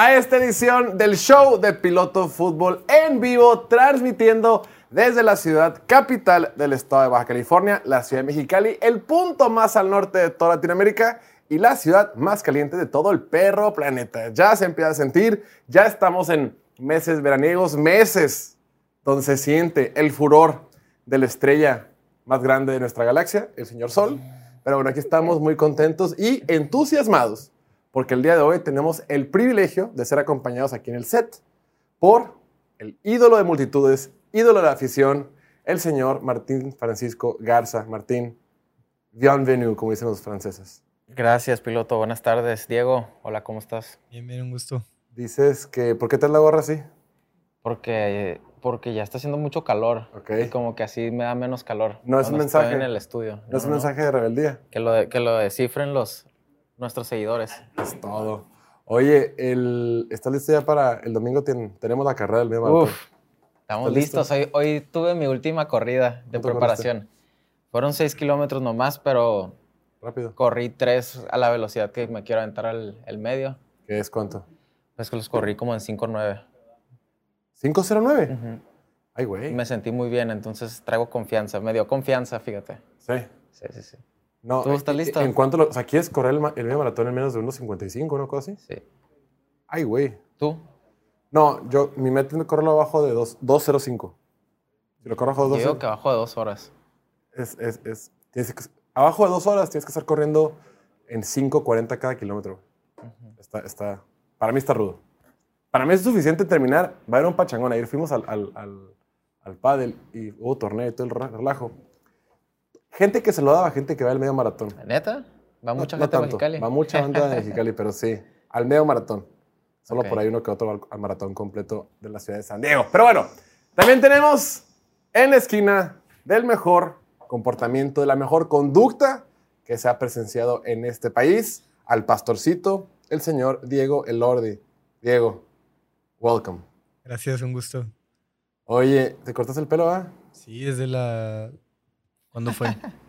a esta edición del show de Piloto Fútbol en vivo, transmitiendo desde la ciudad capital del estado de Baja California, la ciudad de Mexicali, el punto más al norte de toda Latinoamérica y la ciudad más caliente de todo el perro planeta. Ya se empieza a sentir, ya estamos en meses veraniegos, meses donde se siente el furor de la estrella más grande de nuestra galaxia, el señor Sol. Pero bueno, aquí estamos muy contentos y entusiasmados porque el día de hoy tenemos el privilegio de ser acompañados aquí en el set por el ídolo de multitudes, ídolo de la afición, el señor Martín Francisco Garza. Martín, bienvenue, como dicen los franceses. Gracias, piloto. Buenas tardes. Diego, hola, ¿cómo estás? Bien, bien, un gusto. Dices que, ¿por qué te la gorra así? Porque, porque ya está haciendo mucho calor. Ok. Y como que así me da menos calor. No es un mensaje. en el estudio. No es un mensaje de rebeldía. Que lo, de- que lo descifren los, nuestros seguidores. Es todo. Oye, el, ¿estás listo ya para el domingo? Tien- tenemos la carrera del medio maratón. Estamos ¿Estás listo? listos. Hoy, hoy tuve mi última corrida de ¿Cuánto preparación. Fueron seis kilómetros nomás, pero Rápido. corrí tres a la velocidad que me quiero aventar al el medio. ¿Qué es cuánto? Pues que los corrí como en 5.9. ¿509? Ujú. Ay, güey. Me sentí muy bien, entonces traigo confianza. Me dio confianza, fíjate. Sí. Sí, sí, sí. No, ¿Tú estás eh, listo? ¿En cuánto lo, o sea, quieres correr el, el medio maratón en menos de 1.55, una cosa así? Sí. Ay, güey. ¿Tú? No, yo, mi meta es correrlo abajo de dos- 2.05. Si lo corro abajo Yo de digo 2.05, que abajo de dos horas. es, es, es, tienes que, abajo de dos horas tienes que estar corriendo en 5.40 cada kilómetro. está, está, para mí está rudo. Para mí es suficiente terminar. Va a haber un pachangón. Ayer fuimos al, al, al, al pádel y hubo torneo y todo el relajo. Gente que se lo daba, gente que va al medio maratón. ¿Neta? Va mucha No- no gente a tanto. Mexicali. Va mucha banda de Mexicali, pero sí, al medio maratón. Solo Ok. por ahí uno que otro va al- al maratón completo de la ciudad de San Diego. Pero bueno, también tenemos en la esquina del mejor comportamiento, de la mejor conducta que se ha presenciado en este país, al pastorcito, el señor Diego Elordi. Diego, welcome. Gracias, un gusto. Oye, ¿te cortas el pelo, ah? Sí, desde la... ¿Cuándo fue?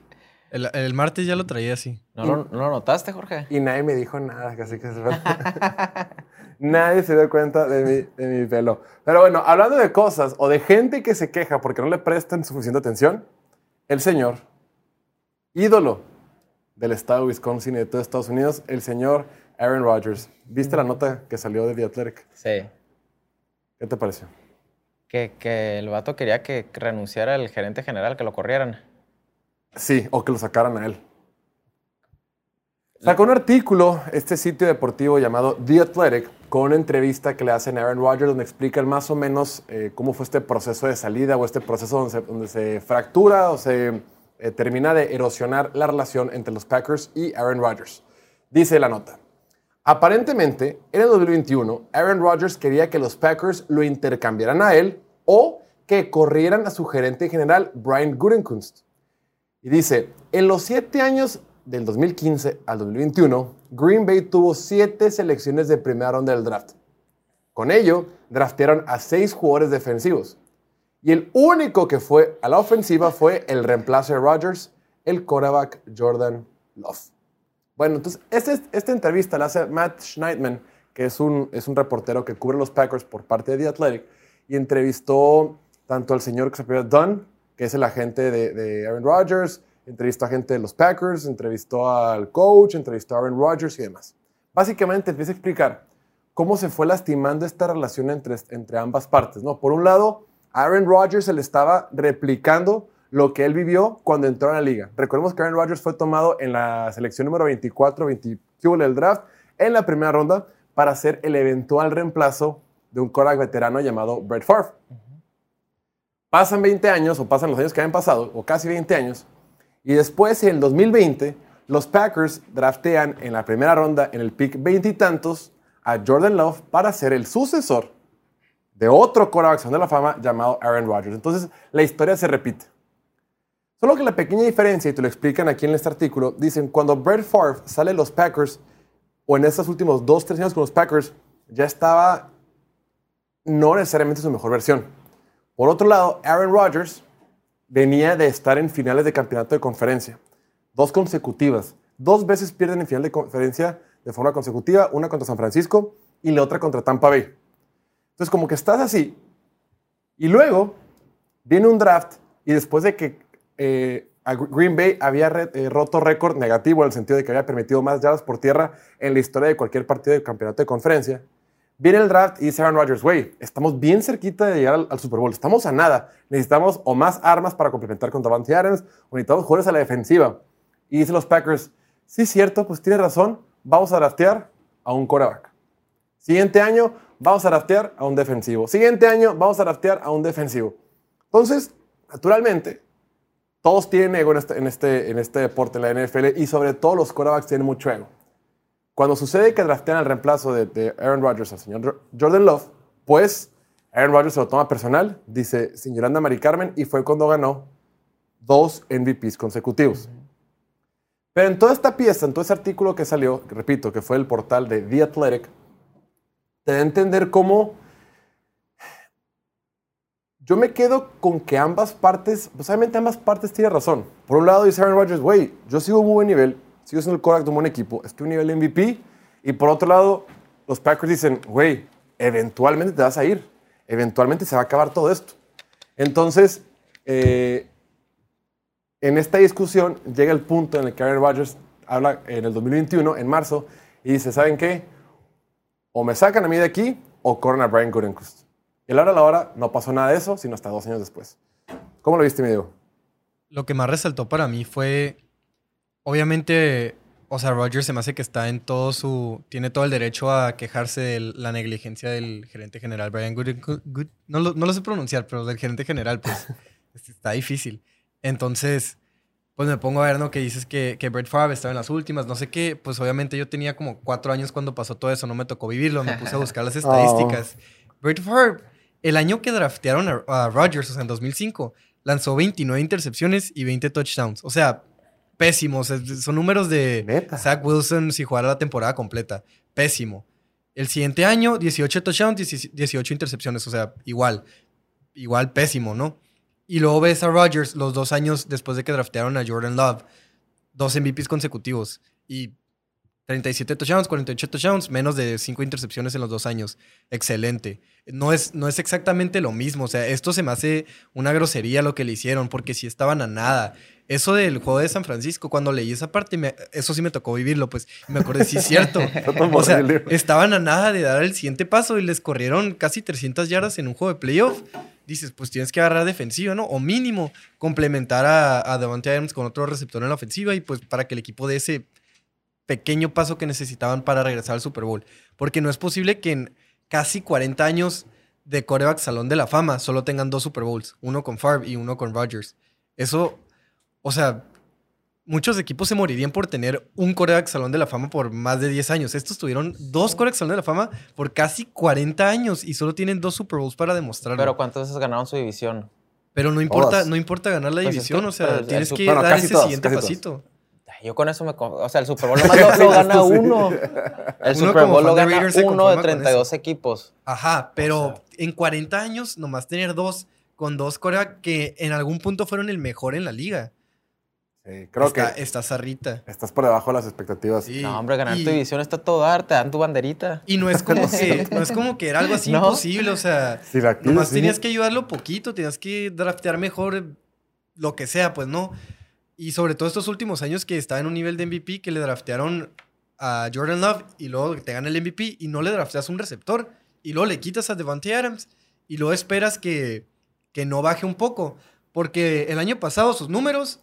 El, el martes ya lo traía así. ¿No lo, no lo notaste, Jorge? Y nadie me dijo nada, casi que se Nadie se dio cuenta de mi, de mi pelo. Pero bueno, hablando de cosas o de gente que se queja porque no le prestan suficiente atención, el señor, ídolo del estado de Wisconsin y de todo Estados Unidos, el señor Aaron Rodgers. ¿Viste la nota que salió de The Athletic? Sí. ¿Qué te pareció? Que, que el vato quería que renunciara el gerente general, que lo corrieran. Sí, o que lo sacaran a él. Sacó un artículo, este sitio deportivo llamado The Athletic, con una entrevista que le hacen a Aaron Rodgers, donde explican más o menos eh, cómo fue este proceso de salida o este proceso donde se, donde se fractura o se eh, termina de erosionar la relación entre los Packers y Aaron Rodgers. Dice la nota. Aparentemente, en el 2021, Aaron Rodgers quería que los Packers lo intercambiaran a él o que corrieran a su gerente general, Brian Gutekunst. Y dice, en los siete años del 2015 al 2021, Green Bay tuvo siete selecciones de primera ronda del draft. Con ello, draftearon a seis jugadores defensivos. Y el único que fue a la ofensiva fue el reemplazo de Rodgers, el quarterback Jordan Love. Bueno, entonces, este- esta entrevista la hace Matt Schneidman, que es un, es un reportero que cubre los Packers por parte de The Athletic, y entrevistó tanto al señor que se Dunn, que es el agente de, Aaron Rodgers, entrevistó a gente de los Packers, entrevistó al coach, entrevistó a Aaron Rodgers y demás. Básicamente empieza a explicar cómo se fue lastimando esta relación entre, entre ambas partes. ¿no? Por un lado, Aaron Rodgers se le estaba replicando lo que él vivió cuando entró a la liga. Recordemos que Aaron Rodgers fue tomado en la selección número 24, 20 del draft, en la primera ronda, para ser el eventual reemplazo de un quarterback veterano llamado Brett Favre. Pasan 20 años, o pasan los años que habían pasado, o casi 20 años, y después, en el 2020, los Packers draftean en la primera ronda, en el pick veintitantos, a Jordan Love para ser el sucesor de otro salón de la fama llamado Aaron Rodgers. Entonces, la historia se repite. Solo que la pequeña diferencia, y te lo explican aquí en este artículo, dicen, cuando Brett Favre sale de los Packers, o en estos últimos dos, tres años con los Packers, ya estaba no necesariamente su mejor versión. Por otro lado, Aaron Rodgers venía de estar en finales de campeonato de conferencia, dos consecutivas. Dos veces pierden en final de conferencia de forma consecutiva, una contra San Francisco y la otra contra Tampa Bay. Entonces, como que estás así. Y luego viene un draft y después de que eh, Green Bay había re- eh, roto récord negativo en el sentido de que había permitido más yardas por tierra en la historia de cualquier partido de campeonato de conferencia, viene el draft y dice Aaron Rodgers, güey, estamos bien cerquita de llegar al, Super Bowl, estamos a nada, necesitamos o más armas para complementar con Davante Adams o necesitamos jugadores a la defensiva. Y dicen los Packers, sí, cierto, pues tiene razón, vamos a draftear a un quarterback. Siguiente año, vamos a draftear a un defensivo. Siguiente año, vamos a draftear a un defensivo. Entonces, naturalmente, todos tienen ego en este, este, este deporte, en la NFL, y sobre todo los quarterbacks tienen mucho ego. Cuando sucede que draftean al reemplazo de, de Aaron Rodgers al señor Jordan Love, pues Aaron Rodgers se lo toma personal, dice señoranda Mari Carmen, y fue cuando ganó dos MVPs consecutivos. Pero en toda esta pieza, en todo ese artículo que salió, repito, que fue el portal de The Athletic, te da a entender cómo yo me quedo con que ambas partes, pues obviamente ambas partes tienen razón. Por un lado dice Aaron Rodgers, güey, yo sigo a un muy buen nivel, sigo siendo el quarterback de un buen equipo, estoy a un nivel MVP. Y por otro lado, los Packers dicen, güey, eventualmente te vas a ir, eventualmente se va a acabar todo esto. Entonces, eh, en esta discusión llega el punto en el que Aaron Rodgers habla en el 2021, en marzo, y dice, ¿saben qué? O me sacan a mí de aquí o corren a Brian Gutekunst. Y a la hora a la hora no pasó nada de eso, sino hasta dos años después. ¿Cómo lo viste, mi Diego? Lo que más resaltó para mí fue, obviamente, o sea, Rogers se me hace que está en todo su, tiene todo el derecho a quejarse de la negligencia del gerente general, Brian Gutekunst. No, lo, no lo sé pronunciar, pero del gerente general, pues, está difícil. Entonces, pues me pongo a ver, ¿no? Que dices que, que Brett Favre estaba en las últimas, no sé qué. Pues obviamente yo tenía como cuatro años cuando pasó todo eso, no me tocó vivirlo, me puse a buscar las estadísticas. Brett Favre, el año que draftearon a, a Rodgers, o sea, en 2005, lanzó 29 intercepciones y 20 touchdowns. O sea, pésimos. Son números de Neta. Zach Wilson si jugara la temporada completa. Pésimo. El siguiente año, 18 touchdowns, 10 18 intercepciones. O sea, igual. Igual pésimo, ¿no? Y luego ves a Rodgers los dos años después de que draftearon a Jordan Love. Dos MVPs consecutivos. Y 37 touchdowns, 48 touchdowns, menos de 5 intercepciones en los dos años. Excelente. No es, no es exactamente lo mismo. O sea, esto se me hace una grosería lo que le hicieron, porque si estaban a nada. Eso del juego de San Francisco, cuando leí esa parte, me- eso sí me tocó vivirlo, pues me acordé, sí es cierto. o sea, estaban a nada de dar el siguiente paso y les corrieron casi 300 yardas en un juego de playoff. Dices, pues tienes que agarrar defensiva, ¿no? O mínimo complementar a, a Devontae Adams con otro receptor en la ofensiva y pues para que el equipo dé ese pequeño paso que necesitaban para regresar al Super Bowl. Porque no es posible que en casi 40 años de coreback Salón de la Fama solo tengan dos Super Bowls, uno con Favre y uno con Rodgers. Eso, o sea, muchos equipos se morirían por tener un coreback Salón de la Fama por más de 10 años. Estos tuvieron dos corebacks Salón de la Fama por casi 40 años y solo tienen dos Super Bowls para demostrarlo. Pero Pero, ¿cuántas veces ganaron su división? no importa, Todas. no importa ganar la Pues es división, que- o sea, pero el tienes que bueno, dar ese siguiente pasito. Yo con eso me... O sea, el Super Bowl nomás lo, lo gana uno. El Uno Super Bowl lo de gana Raiders se uno de conforma con 32 equipos. Ajá, pero O sea- en 40 años nomás tener dos con dos corebacks que en algún punto fueron el mejor en la liga. Sí, creo está, que está zarrita. estás por debajo de las expectativas. Sí. No, hombre, ganar y, tu división está todo dar, te dan tu banderita. y no es como que no es como que era algo así No. imposible, o sea, Si la nomás sí. tenías que ayudarlo poquito, tenías que draftear mejor lo que sea, pues no. Y sobre todo estos últimos años que estaba en un nivel de MVP que le draftearon a Jordan Love y luego te gana el MVP y no le drafteas un receptor y luego le quitas a Devante Adams y luego esperas que, que no baje un poco. Porque el año pasado sus números,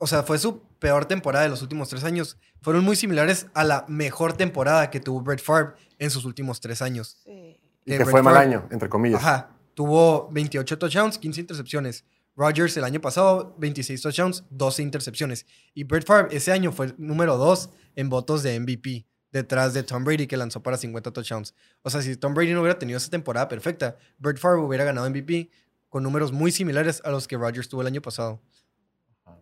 o sea, fue su peor temporada de los últimos tres años, fueron muy similares a la mejor temporada que tuvo Brett Favre en sus últimos tres años. Y que fue mal año, entre comillas. Ajá. Tuvo 28 touchdowns, 15 intercepciones. Rodgers el año pasado, 26 touchdowns, 12 intercepciones. Y Brett Favre ese año fue el número 2 en votos de MVP, detrás de Tom Brady, que lanzó para 50 touchdowns. O sea, si Tom Brady no hubiera tenido esa temporada perfecta, Brett Favre hubiera ganado MVP con números muy similares a los que Rodgers tuvo el año pasado.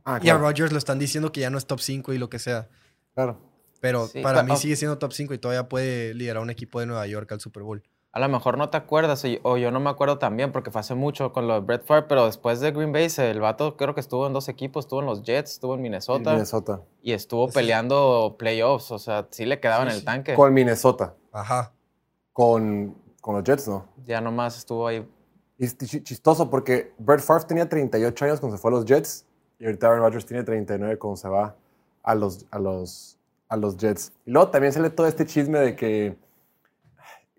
Ah, Y a Rodgers lo están diciendo que ya no es top 5 y lo que sea. claro. Pero Sí, para pero- mí sigue siendo top 5 y todavía puede liderar un equipo de Nueva York al Super Bowl. A lo mejor no te acuerdas, o yo- no me acuerdo también, porque fue hace mucho con lo de Brett Favre, pero después de Green Bay, el vato creo que estuvo en dos equipos, estuvo en los Jets, estuvo en Minnesota, Minnesota. y estuvo peleando playoffs, o sea, sí le quedaba en el tanque. Con Minnesota. Ajá. con, con los Jets, ¿no? Ya nomás estuvo ahí. Y es ch- chistoso porque Brett Favre tenía 38 años cuando se fue a los Jets y ahorita Aaron Rodgers tiene 39 cuando se va a los, a los, a los Jets. Y luego también sale todo este chisme de que...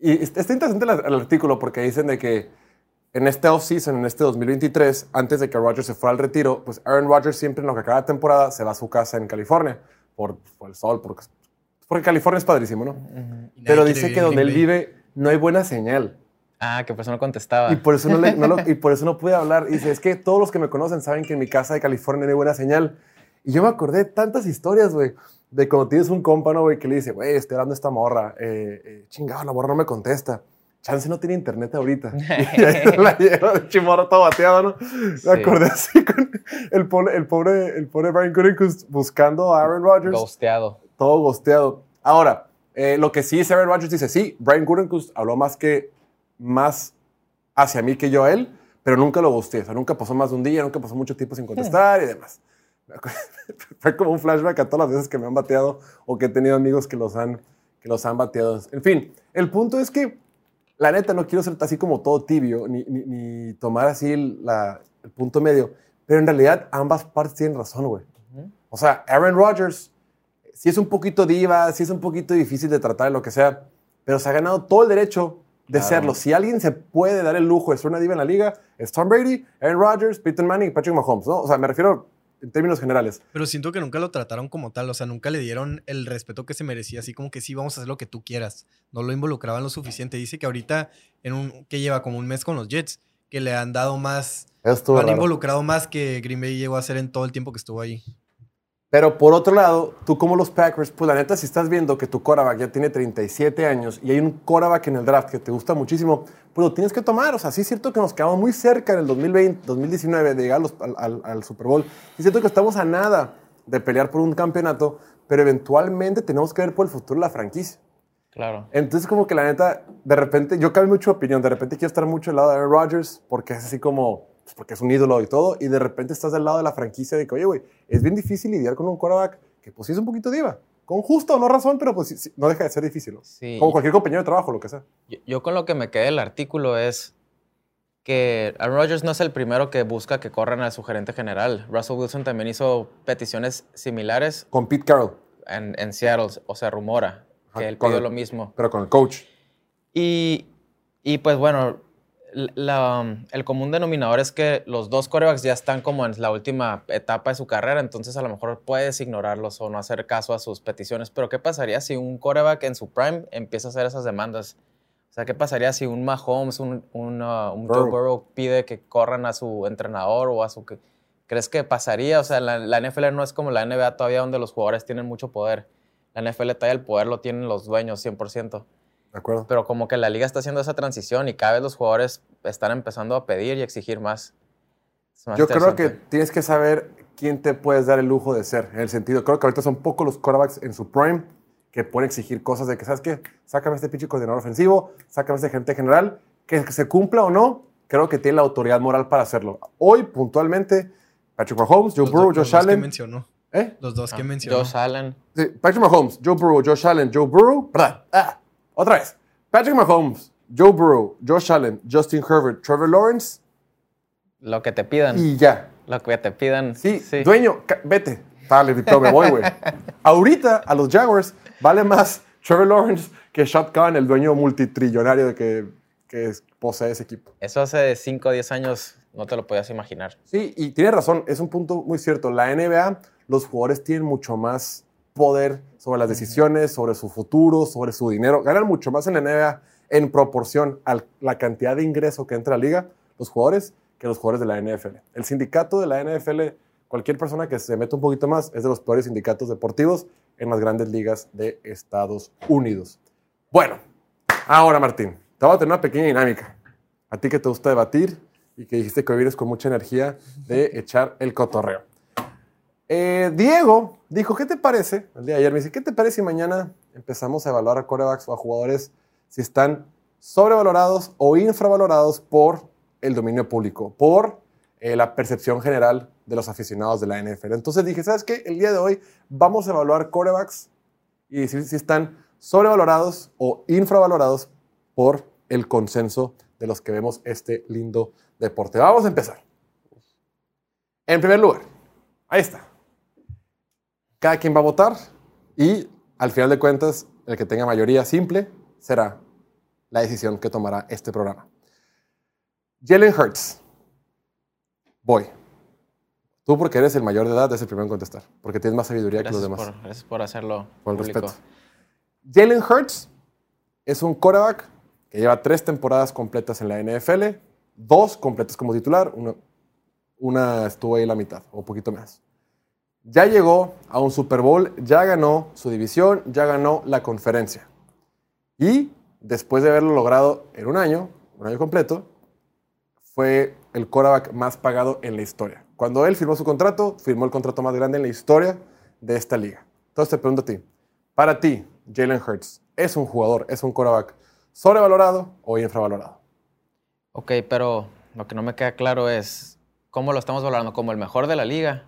Y está interesante el, artículo porque dicen de que en este offseason, en este 2023, antes de que Rodgers se fuera al retiro, pues Aaron Rodgers siempre en lo que acaba la temporada se va a su casa en California por, por el sol, porque, porque California es padrísimo, ¿no? Y nadie Pero dice que donde él vive no hay buena señal. Ah, que por eso no contestaba. Y por eso no, le- no lo- y por eso no pude hablar. Y dice, es que todos los que me conocen saben que en mi casa de California no hay buena señal. Y yo me acordé de tantas historias, güey, de cuando tienes un compa, ¿no, güey? Que le dice, güey, estoy hablando a esta morra. Eh, eh, chingado, la morra no me contesta. Chance no tiene internet ahorita. y ahí la lleva de chimorro todo bateado, ¿no? Me Sí. acordé así con el pobre, el pobre, el pobre Brian Gutekunst buscando a Aaron Rodgers Ghosteado. todo gosteado. Ahora, eh, lo que sí es Aaron Rodgers dice, sí, Brian Gutekunst habló más que más hacia mí que yo a él, pero nunca lo gosteé. O sea, nunca pasó más de un día, nunca pasó mucho tiempo sin contestar y demás. Fue como un flashback a todas las veces que me han bateado o que he tenido amigos que los han, que los han bateado. En fin, el punto es que, la neta, no quiero ser así como todo tibio, ni, ni- ni tomar así el, la- el punto medio, pero en realidad ambas partes tienen razón, güey. O sea, Aaron Rodgers sí es un poquito diva, sí es un poquito difícil de tratar, lo que sea, pero se ha ganado todo el derecho de Claro. serlo. Si alguien se puede dar el lujo de ser una diva en la liga, es Tom Brady, Aaron Rodgers, Peyton Manning y Patrick Mahomes, ¿no? O sea, me refiero en términos generales. Pero siento que nunca lo trataron como tal, o sea, nunca le dieron el respeto que se merecía, así como que sí, vamos a hacer lo que tú quieras. No lo involucraban lo suficiente. Dice que ahorita, en un, que lleva como un mes con los Jets, que le han dado más, han raro. involucrado más que Green Bay llegó a hacer en todo el tiempo que estuvo ahí. Pero por otro lado, tú como los Packers, pues la neta, si estás viendo que tu quarterback ya tiene 37 años y hay un quarterback en el draft que te gusta muchísimo, pues lo tienes que tomar. O sea, sí es cierto que nos quedamos muy cerca en el 2020, 2019 de llegar los- al, al- al Super Bowl. Es cierto que estamos a nada de pelear por un campeonato, pero eventualmente tenemos que ver por el futuro de la franquicia. Claro. Entonces, como que la neta, de repente, yo cambio mucho de opinión. De repente quiero estar mucho al lado de Aaron Rodgers porque es así como, pues, porque es un ídolo y todo. Y de repente estás del lado de la franquicia de que, oye, güey, es bien difícil lidiar con un quarterback que, pues, sí es un poquito diva. Con justo o no razón, pero pues sí- no deja de ser difícil. ¿no? Sí. Como cualquier compañero de trabajo, lo que sea. Yo, yo con lo que me quedé del artículo es que Aaron Rodgers no es el primero que busca que corran a su gerente general. Russell Wilson también hizo peticiones similares Con Pete Carroll, en, en Seattle, o sea, rumora Ajá, que él pidió el- lo mismo. pero con el coach. Y, y pues bueno, la- el común denominador es que los dos corebacks ya están como en la última etapa de su carrera, entonces a lo mejor puedes ignorarlos o no hacer caso a sus peticiones. Pero ¿qué pasaría si un coreback en su prime empieza a hacer esas demandas? O sea, ¿qué pasaría si un Mahomes, un, un, uh, un Joe Burrow. Burrow pide que corran a su entrenador o a su... ¿Crees que pasaría? O sea, la, la NFL no es como la NBA todavía donde los jugadores tienen mucho poder. La NFL todavía el poder lo tienen los dueños 100% ¿De acuerdo? pero como que la liga está haciendo esa transición y cada vez los jugadores están empezando a pedir y exigir más. Más Yo creo que tienes que saber quién te puedes dar el lujo de ser. En el sentido, creo que ahorita son pocos los quarterbacks en su prime que pueden exigir cosas de que, ¿sabes qué? Sácame este pinche coordinador ofensivo, sácame este gerente general, que, que se cumpla o no, creo que tiene la autoridad moral para hacerlo. Hoy, puntualmente, Patrick Mahomes, Joe Los Burrow, Josh dos que Allen. mencionó. ¿Eh? Los dos que Ah, mencionó. Josh Allen. Sí, Patrick Mahomes, Joe Burrow, Josh Allen, Joe Burrow. perdón, ah, otra vez. Patrick Mahomes, Joe Burrow, Josh Allen, Justin Herbert, Trevor Lawrence Lo que te pidan. y ya. Lo que te pidan. Sí, dueño, ca- vete. Dale, me voy, güey. Ahorita a los Jaguars vale más Trevor Lawrence que Shot Khan, el dueño multitrillonario que, que posee ese equipo. Eso hace 5 o 10 años no te lo podías imaginar. Sí, y tiene razón, es un punto muy cierto. La NBA, los jugadores tienen mucho más poder sobre las decisiones, sobre su futuro, sobre su dinero. Ganan mucho más en la NBA en proporción a la cantidad de ingreso que entra a la liga, los jugadores, que los jugadores de la NFL. El sindicato de la NFL, cualquier persona que se meta un poquito más, es de los peores sindicatos deportivos en las grandes ligas de Estados Unidos. Bueno, ahora Martín, te voy a tener una pequeña dinámica. A ti que te gusta debatir y que dijiste que hoy vienes con mucha energía de echar el cotorreo. Eh, Diego dijo, ¿qué te parece? El día de ayer me dice, ¿qué te parece si mañana empezamos a evaluar a corebacks o a jugadores si están sobrevalorados o infravalorados por el dominio público, por eh, la percepción general de los aficionados de la NFL? Entonces dije, ¿sabes qué? El día de hoy vamos a evaluar corebacks y decir si están sobrevalorados o infravalorados por el consenso de los que vemos este lindo deporte. Vamos a empezar. En primer lugar, ahí está. Cada quien va a votar y al final de cuentas, el que tenga mayoría simple será la decisión que tomará este programa. Jalen Hurts. Voy. Tú porque eres el mayor de edad, es el primero en contestar, porque tienes más sabiduría Gracias que los demás. por, gracias por hacerlo Por el público. respeto. Jalen Hurts es un quarterback que lleva tres temporadas completas en la NFL, dos completas como titular, una, una estuvo ahí la mitad o un poquito más. Ya llegó a un Super Bowl, ya ganó su división, ya ganó la conferencia. Y después de haberlo logrado en un año, un año completo, fue el quarterback más pagado en la historia. Cuando él firmó su contrato, firmó el contrato más grande en la historia de esta liga. Entonces te pregunto a ti, para ti, Jalen Hurts, ¿es un jugador, es un quarterback sobrevalorado o infravalorado? Ok, pero lo que no me queda claro es cómo lo estamos valorando, como el mejor de la liga.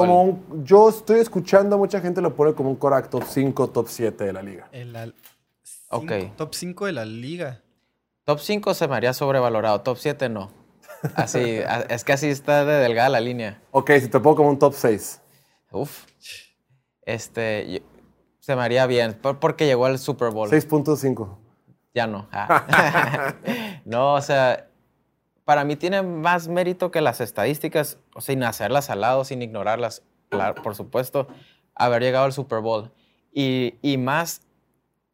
Como un- yo estoy escuchando, mucha gente lo pone como un quarterback top 5, top 7 de la liga. El al- Ok. cinco- Top 5 de la liga. Top 5 se me haría sobrevalorado, top 7 no. Así, a- es que así está de delgada la línea. Ok, si te pongo como un top 6. Uf. Este, yo- se me haría bien, por- porque llegó al Super Bowl. 6.5. Ya no. Ah. no, o sea, para mí tiene más mérito que las estadísticas, sin hacerlas al lado, sin ignorarlas, claro, por supuesto, haber llegado al Super Bowl. Y, y más,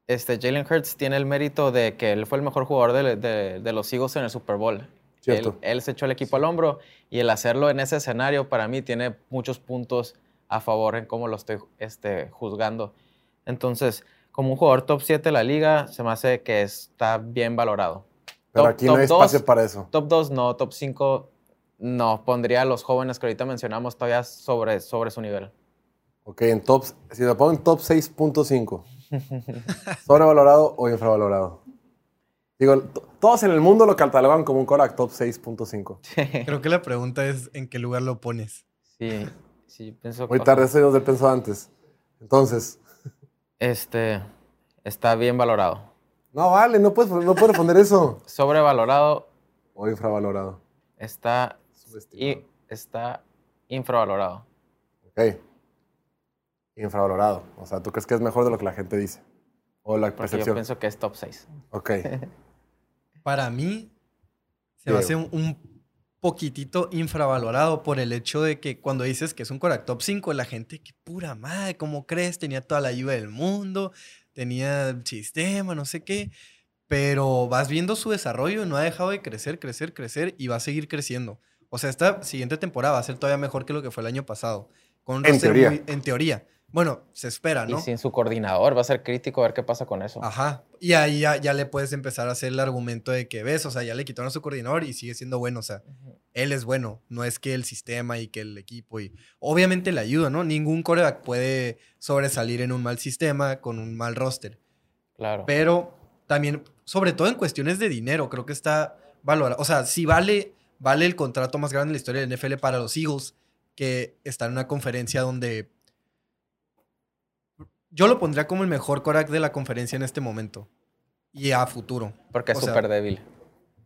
este, Jalen Hurts tiene el mérito de que él fue el mejor jugador de, de- de los Eagles en el Super Bowl. Él se echó el equipo al hombro y el hacerlo en ese escenario para mí tiene muchos puntos a favor en cómo lo estoy este, juzgando. Entonces, como un jugador top 7 de la liga, se me hace que está bien valorado. Pero Top- aquí no top hay dos, espacio para eso. Top 2 no, top 5 no. Pondría a los jóvenes que ahorita mencionamos todavía sobre, sobre su nivel. Ok, en top, si te pongo en top 6.5, ¿sobrevalorado o infravalorado? Digo, todos en el mundo lo catalogan como un quarterback top 6.5. Creo que la pregunta es en qué lugar lo pones. sí, sí, pienso Muy tarde, eso yo lo pensó antes. Entonces, Este, está bien valorado. No vale, no puedes, no puedes responder eso. Sobrevalorado O infravalorado. está, y, está infravalorado. Ok. Infravalorado. O sea, ¿tú crees que es mejor de lo que la gente dice? O la Porque yo percepción. pienso que es top 6. Ok. Para mí, se me hace un, un poquitito infravalorado por el hecho de que cuando dices que es un Korak top 5, la gente, qué pura madre, ¿cómo crees? Tenía toda la ayuda del mundo, tenía el sistema, no sé qué. Pero vas viendo su desarrollo y no ha dejado de crecer, crecer, crecer y va a seguir creciendo. O sea, esta siguiente temporada va a ser todavía mejor que lo que fue el año pasado. Con un En roster teoría. muy- en teoría. Bueno, se espera, ¿no? Y sin su coordinador va a ser crítico a ver qué pasa con eso. Ajá. Y ahí ya, ya le puedes empezar a hacer el argumento de que ves, o sea, ya le quitaron a su coordinador y sigue siendo bueno. O sea, él es bueno, no es que el sistema y que el equipo y obviamente le ayuda, ¿no? Ningún coreback puede sobresalir en un mal sistema con un mal roster. Claro. Pero también, sobre todo en cuestiones de dinero, creo que está valorado. O sea, si vale, vale el contrato más grande de la historia del NFL para los Eagles, que está en una conferencia donde yo lo pondría como el mejor coreback de la conferencia en este momento y a futuro. Porque es súper débil.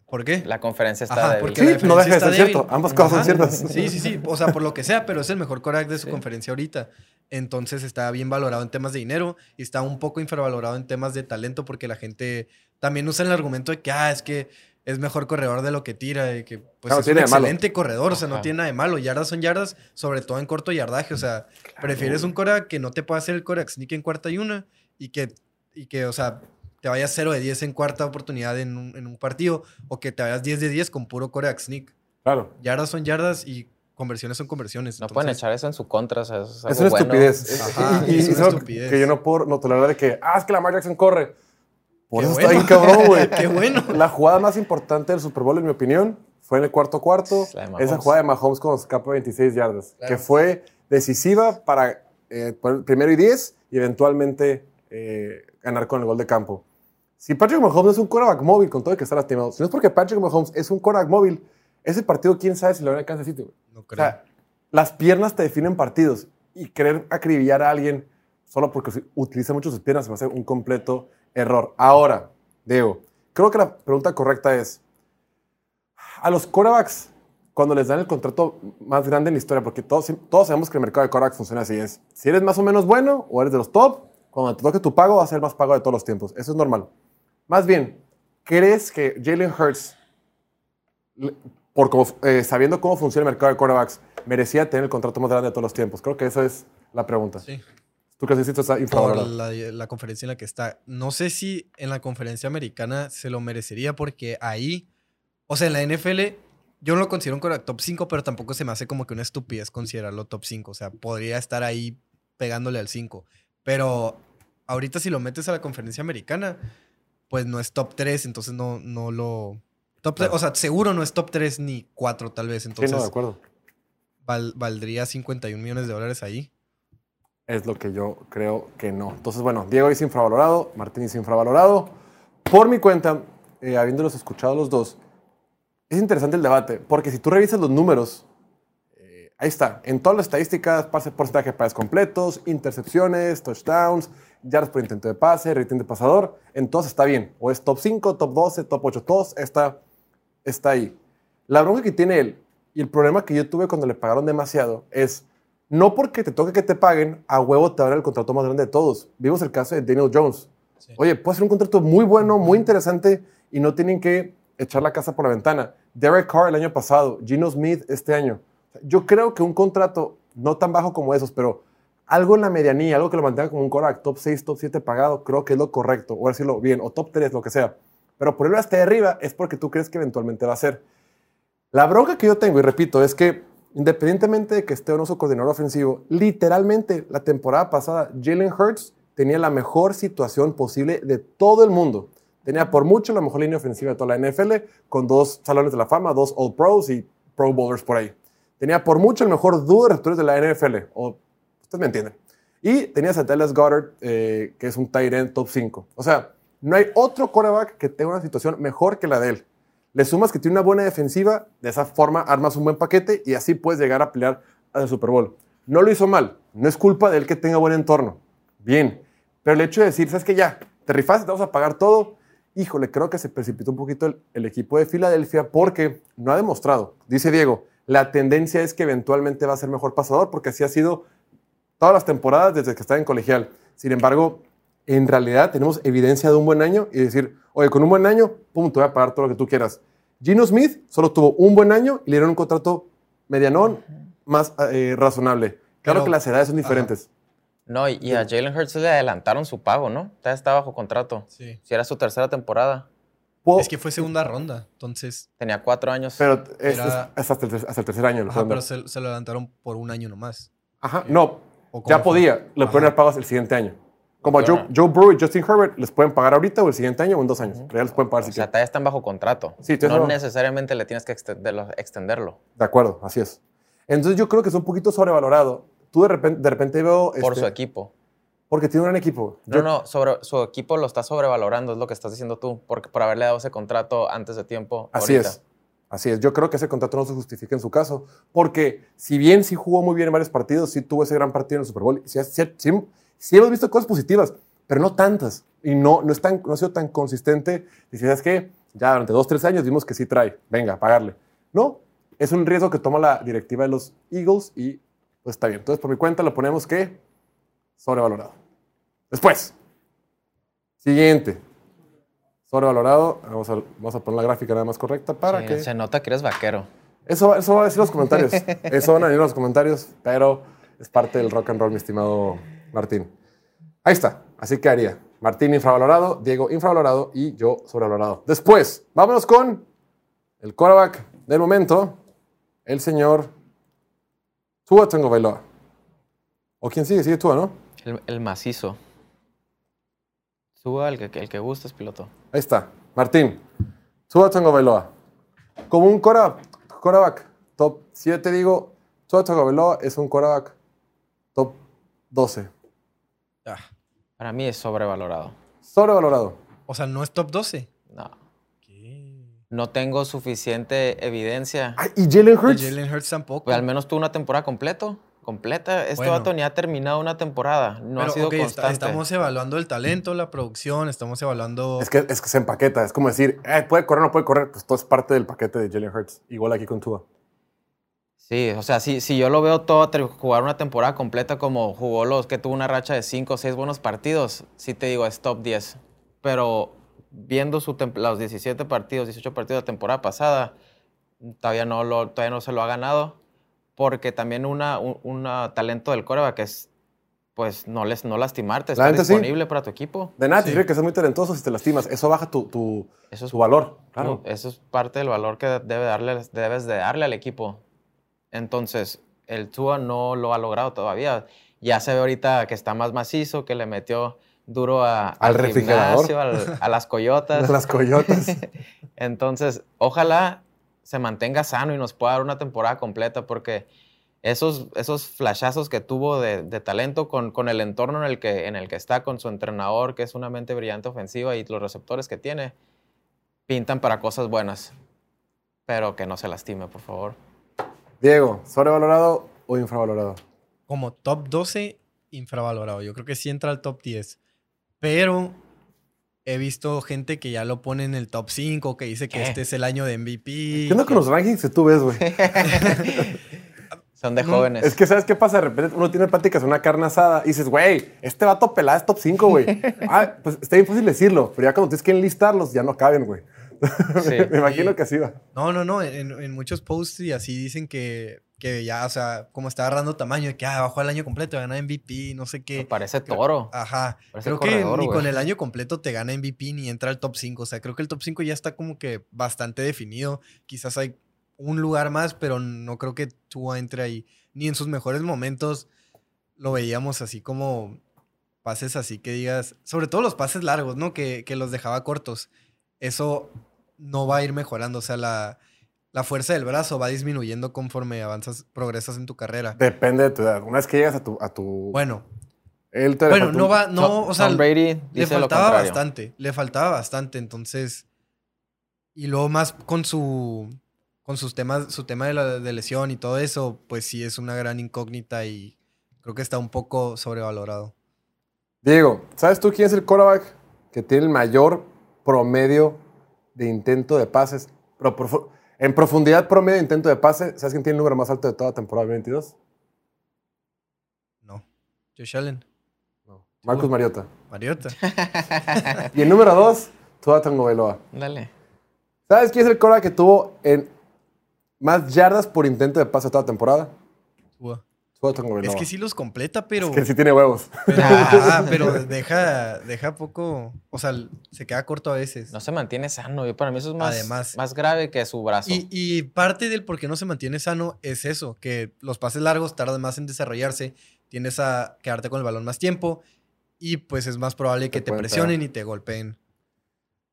¿Por qué? La conferencia está Ajá, débil. porque Sí, la no deja de está ser débil. cierto. Ambas cosas son ciertas. Sí, sí, sí. O sea, por lo que sea, pero es el mejor coreback de su Sí. conferencia ahorita. Entonces está bien valorado en temas de dinero y está un poco infravalorado en temas de talento porque la gente también usa el argumento de que, ah, es que es mejor corredor de lo que tira y que pues Claro, es un malo. excelente corredor, o sea, no tiene nada de malo. Yardas son yardas, sobre todo en corto yardaje, o sea, prefieres un coreback que no te pueda hacer el coreback sneak en cuarta y una y que, y que o sea, te vayas 0 de 10 en cuarta oportunidad en un, en un partido o que te vayas 10 de 10 con puro coreback sneak. Claro. Yardas son yardas y conversiones son conversiones. No pueden Entonces, echar eso en su contra. o sea, eso es, una bueno. estupidez. Ajá, y y es una estupidez. que yo no puedo no tolerar de que, ah, es que Lamar Jackson corre. Por Qué eso bueno. está bien cabrón, güey. Qué bueno. La jugada más importante del Super Bowl, en mi opinión, fue en el cuarto cuarto. Esa jugada de Mahomes con escapa 26 yardas, Claro. que fue decisiva para eh, primero y 10 y eventualmente eh, ganar con el gol de campo. Si Patrick Mahomes es un quarterback móvil, con todo el que está lastimado, si no es porque Patrick Mahomes es un quarterback móvil, ese partido, quién sabe si lo van a Kansas City, güey. No O creo. sea, las piernas te definen partidos y querer acribillar a alguien solo porque utiliza mucho sus piernas se me hace un completo error. Ahora, Diego, creo que la pregunta correcta es, a los quarterbacks, cuando les dan el contrato más grande en la historia, porque todos, todos sabemos que el mercado de quarterbacks funciona así, es, si eres más o menos bueno o eres de los top, cuando te toque tu pago va a ser más pago de todos los tiempos. Eso es normal. Más bien, ¿crees que Jalen Hurts, por como, eh, sabiendo cómo funciona el mercado de quarterbacks, merecía tener el contrato más grande de todos los tiempos? Creo que esa es la pregunta. Sí. ¿Tú que esto está Por la, la conferencia en la que está. No sé si en la conferencia americana se lo merecería porque ahí, o sea, en la NFL, yo no lo considero un top 5, pero tampoco se me hace como que una estupidez considerarlo top 5. O sea, podría estar ahí pegándole al 5. Pero ahorita si lo metes a la conferencia americana, pues no es top 3, entonces no, no lo... Top Claro. O sea, seguro no es top 3 ni 4 tal vez. Sí, Entonces no, de acuerdo. val- valdría 51 millones de dólares ahí. Es lo que yo creo que no. Entonces, bueno, Diego es infravalorado, Martín es infravalorado. Por mi cuenta, eh, habiéndolos escuchado los dos, es interesante el debate, porque si tú revisas los números, eh, ahí está, en todas las estadísticas, pase, porcentaje de pases completos, intercepciones, touchdowns, yardas por intento de pase, rating de pasador, en todos está bien. O es top 5, top 12, top 8, todos está, está ahí. La bronca que tiene él y el problema que yo tuve cuando le pagaron demasiado es no porque te toque que te paguen, a huevo te dan el contrato más grande de todos. Vimos el caso de Daniel Jones. Sí. Oye, puede ser un contrato muy bueno, muy interesante y no tienen que echar la casa por la ventana. Derek Carr el año pasado, Gino Smith este año. Yo creo que un contrato no tan bajo como esos, pero algo en la medianía, algo que lo mantenga como un quarterback top 6, top 7 pagado, creo que es lo correcto, o decirlo bien, o top 3, lo que sea. Pero ponerlo hasta arriba es porque tú crees que eventualmente va a ser. La bronca que yo tengo, y repito, es que independientemente de que esté o no su coordinador ofensivo, literalmente la temporada pasada, Jalen Hurts tenía la mejor situación posible de todo el mundo. Tenía por mucho la mejor línea ofensiva de toda la NFL, con dos salones de la fama, dos All Pros y Pro Bowlers por ahí. Tenía por mucho el mejor dúo de receptores de la NFL, o ustedes me entienden. Y tenías a Dallas Goddard, eh, que es un tight end top 5. O sea, no hay otro quarterback que tenga una situación mejor que la de él. Le sumas que tiene una buena defensiva, de esa forma armas un buen paquete y así puedes llegar a pelear al Super Bowl. No lo hizo mal, no es culpa de él que tenga buen entorno. Bien, pero el hecho de decir, ¿sabes qué? Ya, te rifaste, te vamos a pagar todo. Híjole, creo que se precipitó un poquito el, el equipo de Filadelfia porque no ha demostrado, dice Diego, la tendencia es que eventualmente va a ser mejor pasador porque así ha sido todas las temporadas desde que está en colegial. Sin embargo, en realidad tenemos evidencia de un buen año y decir, oye, con un buen año, pum, te voy a pagar todo lo que tú quieras. Gino Smith solo tuvo un buen año y le dieron un contrato medianón más eh, razonable. Claro Pero- que las edades son diferentes. No, y, y a Jalen Hurts le adelantaron su pago, ¿no? Ya está bajo contrato. Sí. Si era su tercera temporada, Es que fue segunda ronda, entonces... tenía cuatro años. pero es, Era- es- es hasta, el, ter- hasta el tercer año. el Ajá, fondo. pero se, se lo levantaron por un año nomás. Ajá, no, ¿O cómo ya fue? podía. Le dar pagos el siguiente año. Como Joe. Joe Burrow y Justin Herbert, les pueden pagar ahorita o el siguiente año o en dos años. Pero ya les pueden pagar o si sea, todavía están bajo contrato. Sí, no razón. necesariamente le tienes que extenderlo. extenderlo De acuerdo, así es. Entonces yo creo que es un poquito sobrevalorado. Tú de repente, de repente veo... por este, su equipo. Porque tiene un gran equipo. No, Yo- no, sobre, su equipo lo está sobrevalorando, es lo que estás diciendo tú, porque por haberle dado ese contrato antes de tiempo. Así ahorita. es. Así es. Yo creo que ese contrato no se justifica en su caso. Porque si bien sí jugó muy bien en varios partidos, sí tuvo ese gran partido en el Super Bowl, sí, sí- sí- sí hemos visto cosas positivas, pero no tantas. Y no, no, es tan, no ha sido tan consistente. Y si es que ya durante dos, tres años vimos que sí trae. Venga, pagarle. No, es un riesgo que toma la directiva de los Eagles y pues está bien. Entonces, por mi cuenta, lo ponemos que sobrevalorado. Después, siguiente. Sobrevalorado. Vamos a, vamos a poner la gráfica nada más correcta para Sí, que... Se nota que eres vaquero. Eso, eso va a decir los comentarios. Eso van a decir los comentarios, pero es parte del rock and roll, mi estimado Martín. Ahí está. Así que haría. Martín infravalorado, Diego infravalorado y yo sobrevalorado. Después, vámonos con el quarterback del momento, el señor Tua Tango Bailoa. ¿O quién sigue? Sigue Tua, ¿no? El, el macizo. Suba el que, el que guste, es piloto. Ahí está. Martín, Tua Tango Bailoa. Como un quarterback top 7, digo, Tua Tango Bailoa es un quarterback top 12. Ah, Para mí es sobrevalorado. Sobrevalorado. o sea, no es top 12. No. ¿Qué? No tengo suficiente evidencia. Ay, ¿Y Jalen Y Hurts? Jalen Hurts tampoco. Pues al menos tuvo una temporada completo. completa. Este Bueno. vato ni ha terminado una temporada. No ha Pero, sido ok, está- constante. estamos evaluando el talento, la producción, estamos evaluando... Es que, es que se empaqueta. Es como decir, eh, ¿puede correr o no puede correr? Pues todo es parte del paquete de Jalen Hurts. Igual aquí con Tua. Sí, o sea, si, si yo lo veo todo jugar una temporada completa como jugó los que tuvo una racha de 5 o 6 buenos partidos, sí te digo, es top 10. Pero viendo su los 17 partidos, 18 partidos de la temporada pasada, todavía no, lo, todavía no se lo ha ganado. Porque también una, un una talento del coreback es, pues, no, les, no lastimarte, La estar neta, sí. disponible para tu equipo. De nada, Sí. te que seas muy talentoso si te lastimas. Eso baja tu, tu, Eso es tu valor. Claro. Eso es parte del valor que debe darle, debes de darle al equipo. Entonces, el Tua no lo ha logrado todavía. Ya se ve ahorita que está más macizo, que le metió duro a- Al refrigerador. gimnasio, al- a las coyotas. Las coyotas. Entonces, ojalá se mantenga sano y nos pueda dar una temporada completa porque esos, esos flashazos que tuvo de, de talento con, con el entorno en el, que, en el que está, con su entrenador, que es una mente brillante ofensiva y los receptores que tiene, pintan para cosas buenas. Pero que no se lastime, por favor. Diego, ¿sobrevalorado o infravalorado? como top 12 infravalorado. Yo creo que sí entra al top 10. Pero he visto gente que ya lo pone en el top 5, que dice que ¿Qué? este es el año de MVP. ¿Qué onda con los rankings que tú ves, güey? Son de jóvenes. Es que, ¿sabes qué pasa? De repente uno tiene pláticas una carne asada y dices, güey, este vato pelada es top 5, güey. ah, pues está bien fácil decirlo, pero ya cuando tienes que enlistarlos ya no caben, güey. Sí. Me imagino Sí. que así va. No, no, no. En, en muchos posts y así dicen que, que ya, o sea, como está agarrando tamaño, que ah, bajó el año completo, gana MVP, no sé qué. Parece toro. Ajá. Parece creo corredor, que ni con el año completo te gana MVP ni entra al top 5. O sea, creo que el top 5 ya está como que bastante definido. Quizás hay un lugar más, pero no creo que Tua entre ahí. Ni en sus mejores momentos lo veíamos así como pases así que digas, sobre todo los pases largos, ¿no? Que, que los dejaba cortos. Eso no va a ir mejorando. O sea, la, la fuerza del brazo va disminuyendo conforme avanzas, progresas en tu carrera. Depende de tu edad. Una vez que llegas a tu... A tu Bueno, él te bueno, no un- va, no, o sea, Tom Brady le faltaba bastante, le faltaba bastante, entonces y luego más con su con sus temas, su tema de, la, de lesión y todo eso, pues sí es una gran incógnita y creo que está un poco sobrevalorado. Diego, ¿sabes tú quién es el quarterback que tiene el mayor promedio de intento de pases? Pero profu- en profundidad promedio de intento de pase, ¿sabes quién tiene el número más alto de toda temporada 2022? No. Josh Allen, No. Marcus Mariota. Mariota. Y el número dos, Tua Tagovailoa. Dale. ¿Sabes quién es el quarterback que tuvo en más yardas por intento de pase toda temporada? Tua. Es que sí los completa, pero Es que sí tiene huevos. pero, ah, pero deja deja poco, o sea, se queda corto a veces. No se mantiene sano. Yo, para mí eso es más, Además. más grave que su brazo. Y, y parte del por qué no se mantiene sano es eso, que los pases largos tardan más en desarrollarse, tienes a quedarte con el balón más tiempo y pues es más probable que Te presionen y te golpeen.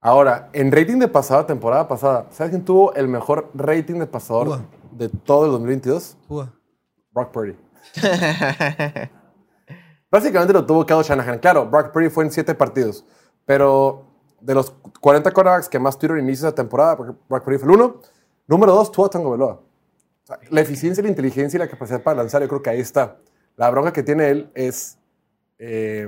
Ahora, en rating de pasada temporada pasada, ¿sabes quién tuvo el mejor rating de pasador Tua. de todo el 2022? Tua. Brock Purdy. Básicamente lo tuvo Kyle Shanahan. Claro, Brock Purdy fue en siete partidos, pero de los 40 quarterbacks que más tuvieron inicio de temporada, Brock Purdy fue el uno, número dos, Tua Tagovailoa. O sea, la eficiencia, la inteligencia y la capacidad para lanzar, yo creo que ahí está. La bronca que tiene él es eh,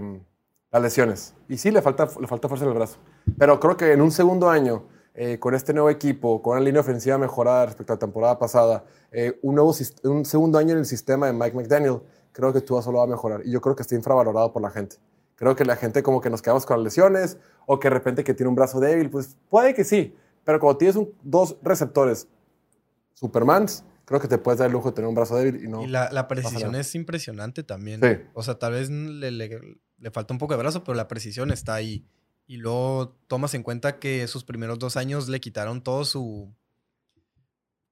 las lesiones. Y sí, le falta, le falta fuerza en el brazo. Pero creo que en un segundo año, eh, con este nuevo equipo, con una línea ofensiva mejorada respecto a la temporada pasada, eh, un, nuevo, sis- un segundo año en el sistema de Mike McDaniel, creo que Tua solo va a mejorar. Y yo creo que está infravalorado por la gente. Creo que la gente como que nos quedamos con las lesiones o que de repente que tiene un brazo débil, pues puede que sí. Pero cuando tienes un- dos receptores Supermans, creo que te puedes dar el lujo de tener un brazo débil y no. y la, la precisión es impresionante también. Sí. O sea, tal vez le, le- le falta un poco de brazo, pero la precisión está ahí. Y luego tomas en cuenta que sus primeros dos años le quitaron todo su...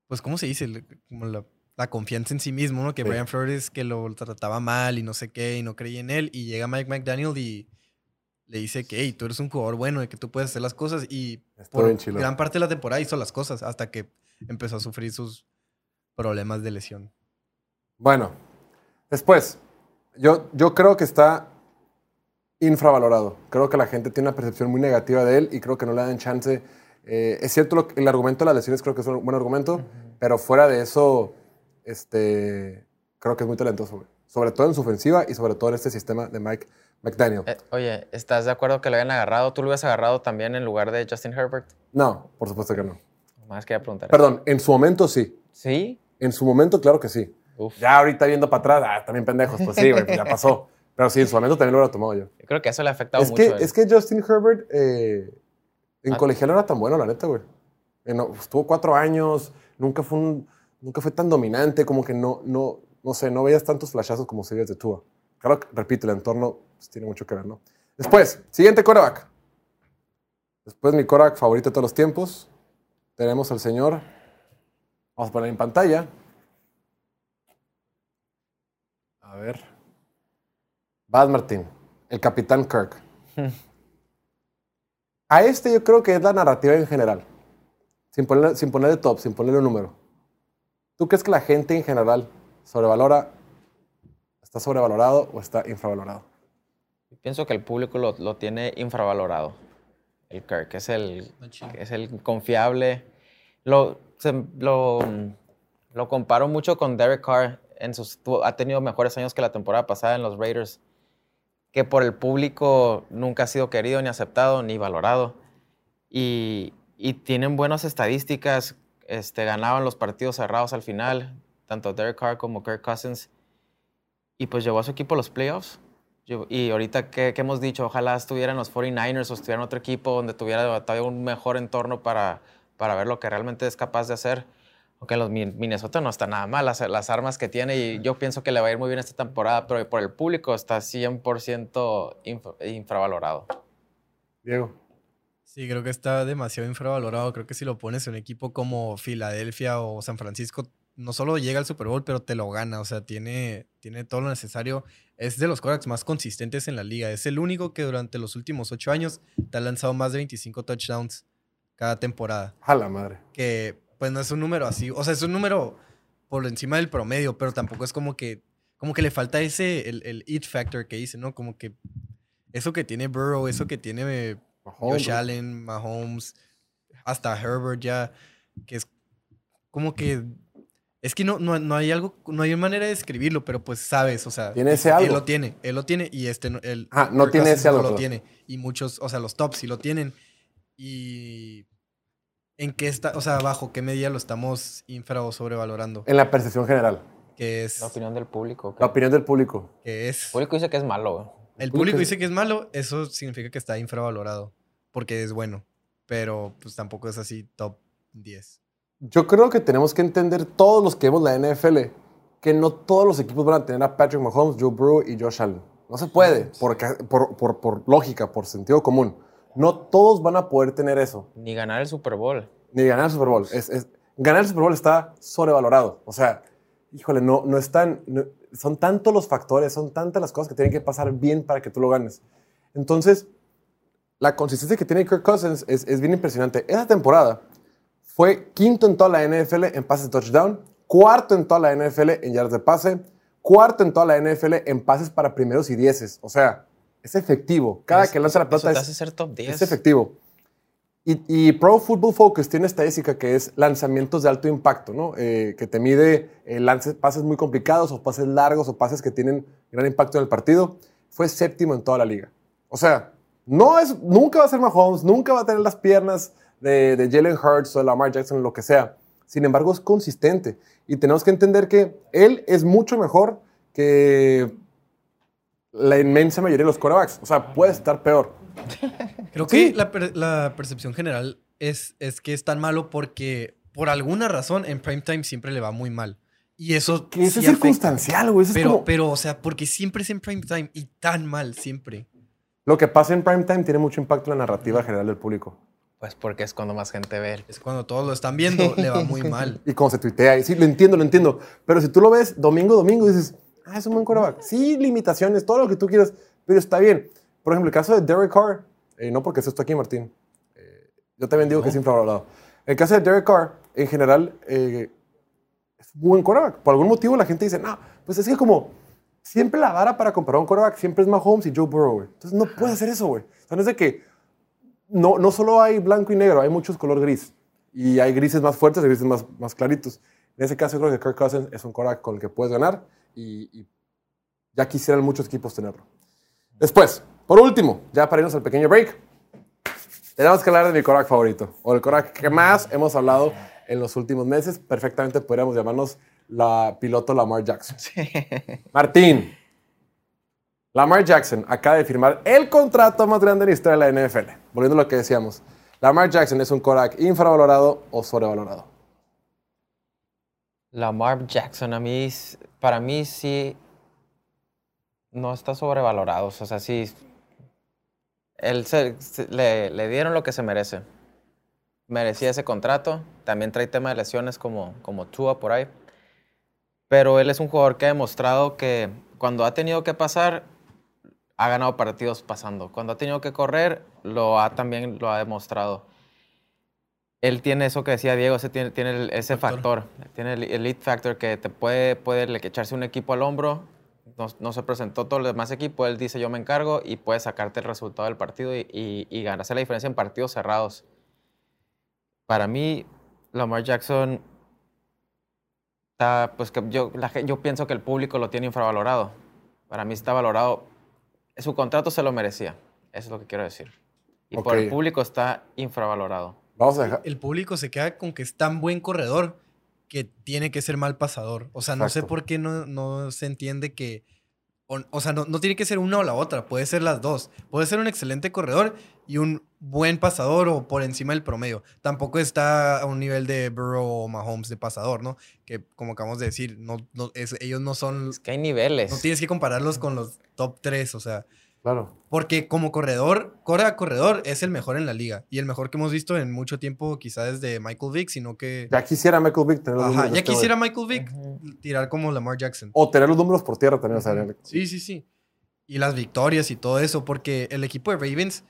Pues, ¿cómo se dice? Como la, la confianza en sí mismo, ¿no? Que Sí. Brian Flores que lo trataba mal y no sé qué, y no creía en él. Y llega Mike McDaniel y le dice que, hey, tú eres un jugador bueno, de que tú puedes hacer las cosas. Y Estuvo por gran parte de la temporada hizo las cosas hasta que empezó a sufrir sus problemas de lesión. Bueno, después, yo, yo creo que está infravalorado. Creo que la gente tiene una percepción muy negativa de él y creo que no le dan chance. Eh, es cierto, lo que- el argumento de las lesiones creo que es un buen argumento, pero fuera de eso, este, creo que es muy talentoso, güey. Sobre todo en su ofensiva y sobre todo en este sistema de Mike McDaniel. Eh, oye, ¿estás de acuerdo que lo hayan agarrado? ¿Tú lo hubieras agarrado también en lugar de Justin Herbert? No, por supuesto que no. Más quería preguntar. Perdón, en su momento sí. ¿Sí? En su momento, claro que sí. Uf. Ya ahorita viendo para atrás, ah, también pendejos, pues sí, güey, pues ya pasó. Pero sí, en su momento también lo hubiera tomado yo. Yo creo que eso le ha afectado Es mucho. que, él. es que Justin Herbert eh, en Ah. colegial no era tan bueno, la neta, güey. Eh, no, estuvo cuatro años, nunca fue, un- nunca fue tan dominante, como que no, no, no sé, no veías tantos flashazos como si veías de Tua. Claro, que, repito, el entorno pues, tiene mucho que ver, ¿no? Después, siguiente coreback. Después mi coreback favorito de todos los tiempos. Tenemos al señor, vamos a poner en pantalla. A ver. Bad Martín, el capitán Kirk. A este yo creo que es la narrativa en general. Sin ponerle, sin ponerle top, sin ponerle un número. ¿Tú crees que la gente en general sobrevalora, está sobrevalorado o está infravalorado? Yo pienso que el público lo, lo tiene infravalorado. El Kirk es el, es el confiable. Lo, se- lo, lo comparo mucho con Derek Carr. En sus, tu- ha tenido mejores años que la temporada pasada en los Raiders. Que por el público nunca ha sido querido, ni aceptado, ni valorado. Y, tienen buenas estadísticas. Este, ganaban los partidos cerrados al final, tanto Derek Carr como Kirk Cousins. Y pues llevó a su equipo a los playoffs. Yo- Y ahorita que, hemos dicho, ojalá estuvieran los 49ers o estuviera en otro equipo donde tuviera todavía un mejor entorno para, para ver lo que realmente es capaz de hacer. Aunque los Min- Minnesota no está nada mal, las, las armas que tiene y yo pienso que le va a ir muy bien esta temporada, pero por el público está 100% infra- infravalorado. Diego. Sí, creo que está demasiado infravalorado. Creo que si lo pones en un equipo como Filadelfia o San Francisco, no solo llega al Super Bowl, pero te lo gana. O sea, tiene, tiene todo lo necesario. Es de los quarterbacks más consistentes en la liga. Es el único que durante los últimos ocho años te ha lanzado más de 25 touchdowns cada temporada. A la madre. Que pues no es un número así. O sea, es un número por encima del promedio, pero tampoco es como que, como que le falta ese, el, el it factor que dice, ¿no? Como que eso que tiene Burrow, eso que tiene Mahomes, Josh Allen, Mahomes, hasta Herbert ya, que es como que es que no, no, no hay algo, no hay manera de describirlo, pero pues sabes, o sea, Tiene ese él algo. lo tiene, él lo tiene y este no, el Ah, no tiene ese algo, no lo tiene y muchos, o sea, los tops sí lo tienen y en qué está, o sea, bajo qué medida lo estamos infra o sobrevalorando, En la percepción general. que es La opinión del público. La opinión del público. que es El público dice que es malo. el público dice que es malo, eso significa que está infravalorado porque es bueno, pero pues tampoco es así top 10. Yo creo que tenemos que entender todos los que vemos la NFL que no todos los equipos van a tener a Patrick Mahomes, Joe Burrow y Josh Allen. No se puede, por, por, por- por lógica, por sentido común. No todos van a poder tener eso, Ni ganar el Super Bowl. ni ganar el Super Bowl. Es, es- ganar el Super Bowl está sobrevalorado. O sea, híjole, no, no están, no- son tantos los factores, son tantas las cosas que tienen que pasar bien para que tú lo ganes. Entonces, la consistencia que tiene Kirk Cousins es, es bien impresionante. Esa temporada fue quinto en toda la NFL en pases de touchdown, cuarto en toda la NFL en yardas de pase, cuarto en toda la NFL en pases para primeros y dieces. O sea, es efectivo. Cada Es- que lanza la Eso pelota es, hace ser top 10. es efectivo. Y, y Pro Football Focus tiene estadística que es lanzamientos de alto impacto, ¿no? Eh, que te mide eh, lances, pases muy complicados o pases largos o pases que tienen gran impacto en el partido. Fue séptimo en toda la liga. O sea, no es, nunca va a ser Mahomes, nunca va a tener las piernas de, de Jalen Hurts o de Lamar Jackson, lo que sea. Sin embargo, es consistente. Y tenemos que entender que él es mucho mejor que la inmensa mayoría de los quarterbacks. O sea, puede estar peor. Creo Sí. que la, per- la percepción general es, es que es tan malo porque por alguna razón en primetime siempre le va muy mal. Y eso Que eso sí es afecta. circunstancial, güey. Eso es Pero, como- pero, o sea, porque siempre es en primetime y tan mal siempre. Lo que pasa en primetime tiene mucho impacto en la narrativa general del público. Pues porque es cuando más gente ve. Es cuando todos lo están viendo, le va muy mal. Y cuando se tuitea, y sí, lo entiendo, lo entiendo. Pero si tú lo ves domingo, domingo, dices, ah, es un buen quarterback. Sí, limitaciones, todo lo que tú quieras, pero está bien. Por ejemplo, el caso de Derek Carr, eh, no porque estés tú aquí, Martín. eh, yo también digo que es infravalorado. El caso de Derek Carr, en general, eh, es un buen quarterback. Por algún motivo la gente dice, no, pues es que como siempre la vara para comparar un quarterback siempre es Mahomes y Joe Burrow, güey. Entonces no puedes hacer eso, güey. O sea, no es de que no, no solo hay blanco y negro, hay muchos color gris. Y hay grises más fuertes y grises más, más claritos. En ese caso, yo creo que Kirk Cousins es un quarterback con el que puedes ganar. Y, y ya quisieran muchos equipos tenerlo. Después, por último, ya para irnos al pequeño break, tenemos que hablar de mi Korak favorito, o el Korak que más hemos hablado en los últimos meses. Perfectamente podríamos llamarnos la piloto Lamar Jackson. Martín, Lamar Jackson acaba de firmar el contrato más grande en la historia de la NFL. Volviendo a lo que decíamos, Lamar Jackson es un Korak infravalorado o sobrevalorado. Lamar Jackson, a mí, para mí sí no está sobrevalorado. O sea, sí. Él se- le dieron lo que se merece. Merecía ese contrato. También trae tema de lesiones como, como Tua por ahí. Pero él es un jugador que ha demostrado que cuando ha tenido que pasar, ha ganado partidos pasando. Cuando ha tenido que correr, lo ha también lo ha demostrado. Él tiene eso que decía Diego, ese tiene, tiene el- ese Factor. factor. Tiene el elite factor que te puede, puede le- echarse un equipo al hombro. No, no se presentó todo el demás equipo. Él dice yo me encargo y puede sacarte el resultado del partido y, y, y ganar- hacer la diferencia en partidos cerrados. Para mí, Lamar Jackson está, pues que yo, la yo pienso que el público lo tiene infravalorado. Para mí está valorado. Su contrato se lo merecía. Eso es lo que quiero decir. Y por el público está infravalorado. Vamos a dejar. El público se queda con que es tan buen corredor que tiene que ser mal pasador. O sea, no sé por qué no, no se entiende que... O, o sea, no, no tiene que ser una o la otra, puede ser las dos. Puede ser un excelente corredor y un buen pasador o por encima del promedio. Tampoco está a un nivel de Burrow o Mahomes de pasador, ¿no? Que como acabamos de decir, no, no- es- ellos no son... Es que hay niveles. No tienes que compararlos con los top 3, o sea... Claro. Porque como corredor, corre a corredor, es el mejor en la liga. Y el mejor que hemos visto en mucho tiempo, quizá desde Michael Vick, sino que... Ya quisiera Michael Vick tener los Ajá, números ya este quisiera Michael Vick tirar como Lamar Jackson. O tener los números por tierra también. o sea, Sí, sí, sí. Y las victorias y todo eso, porque el equipo de Ravens,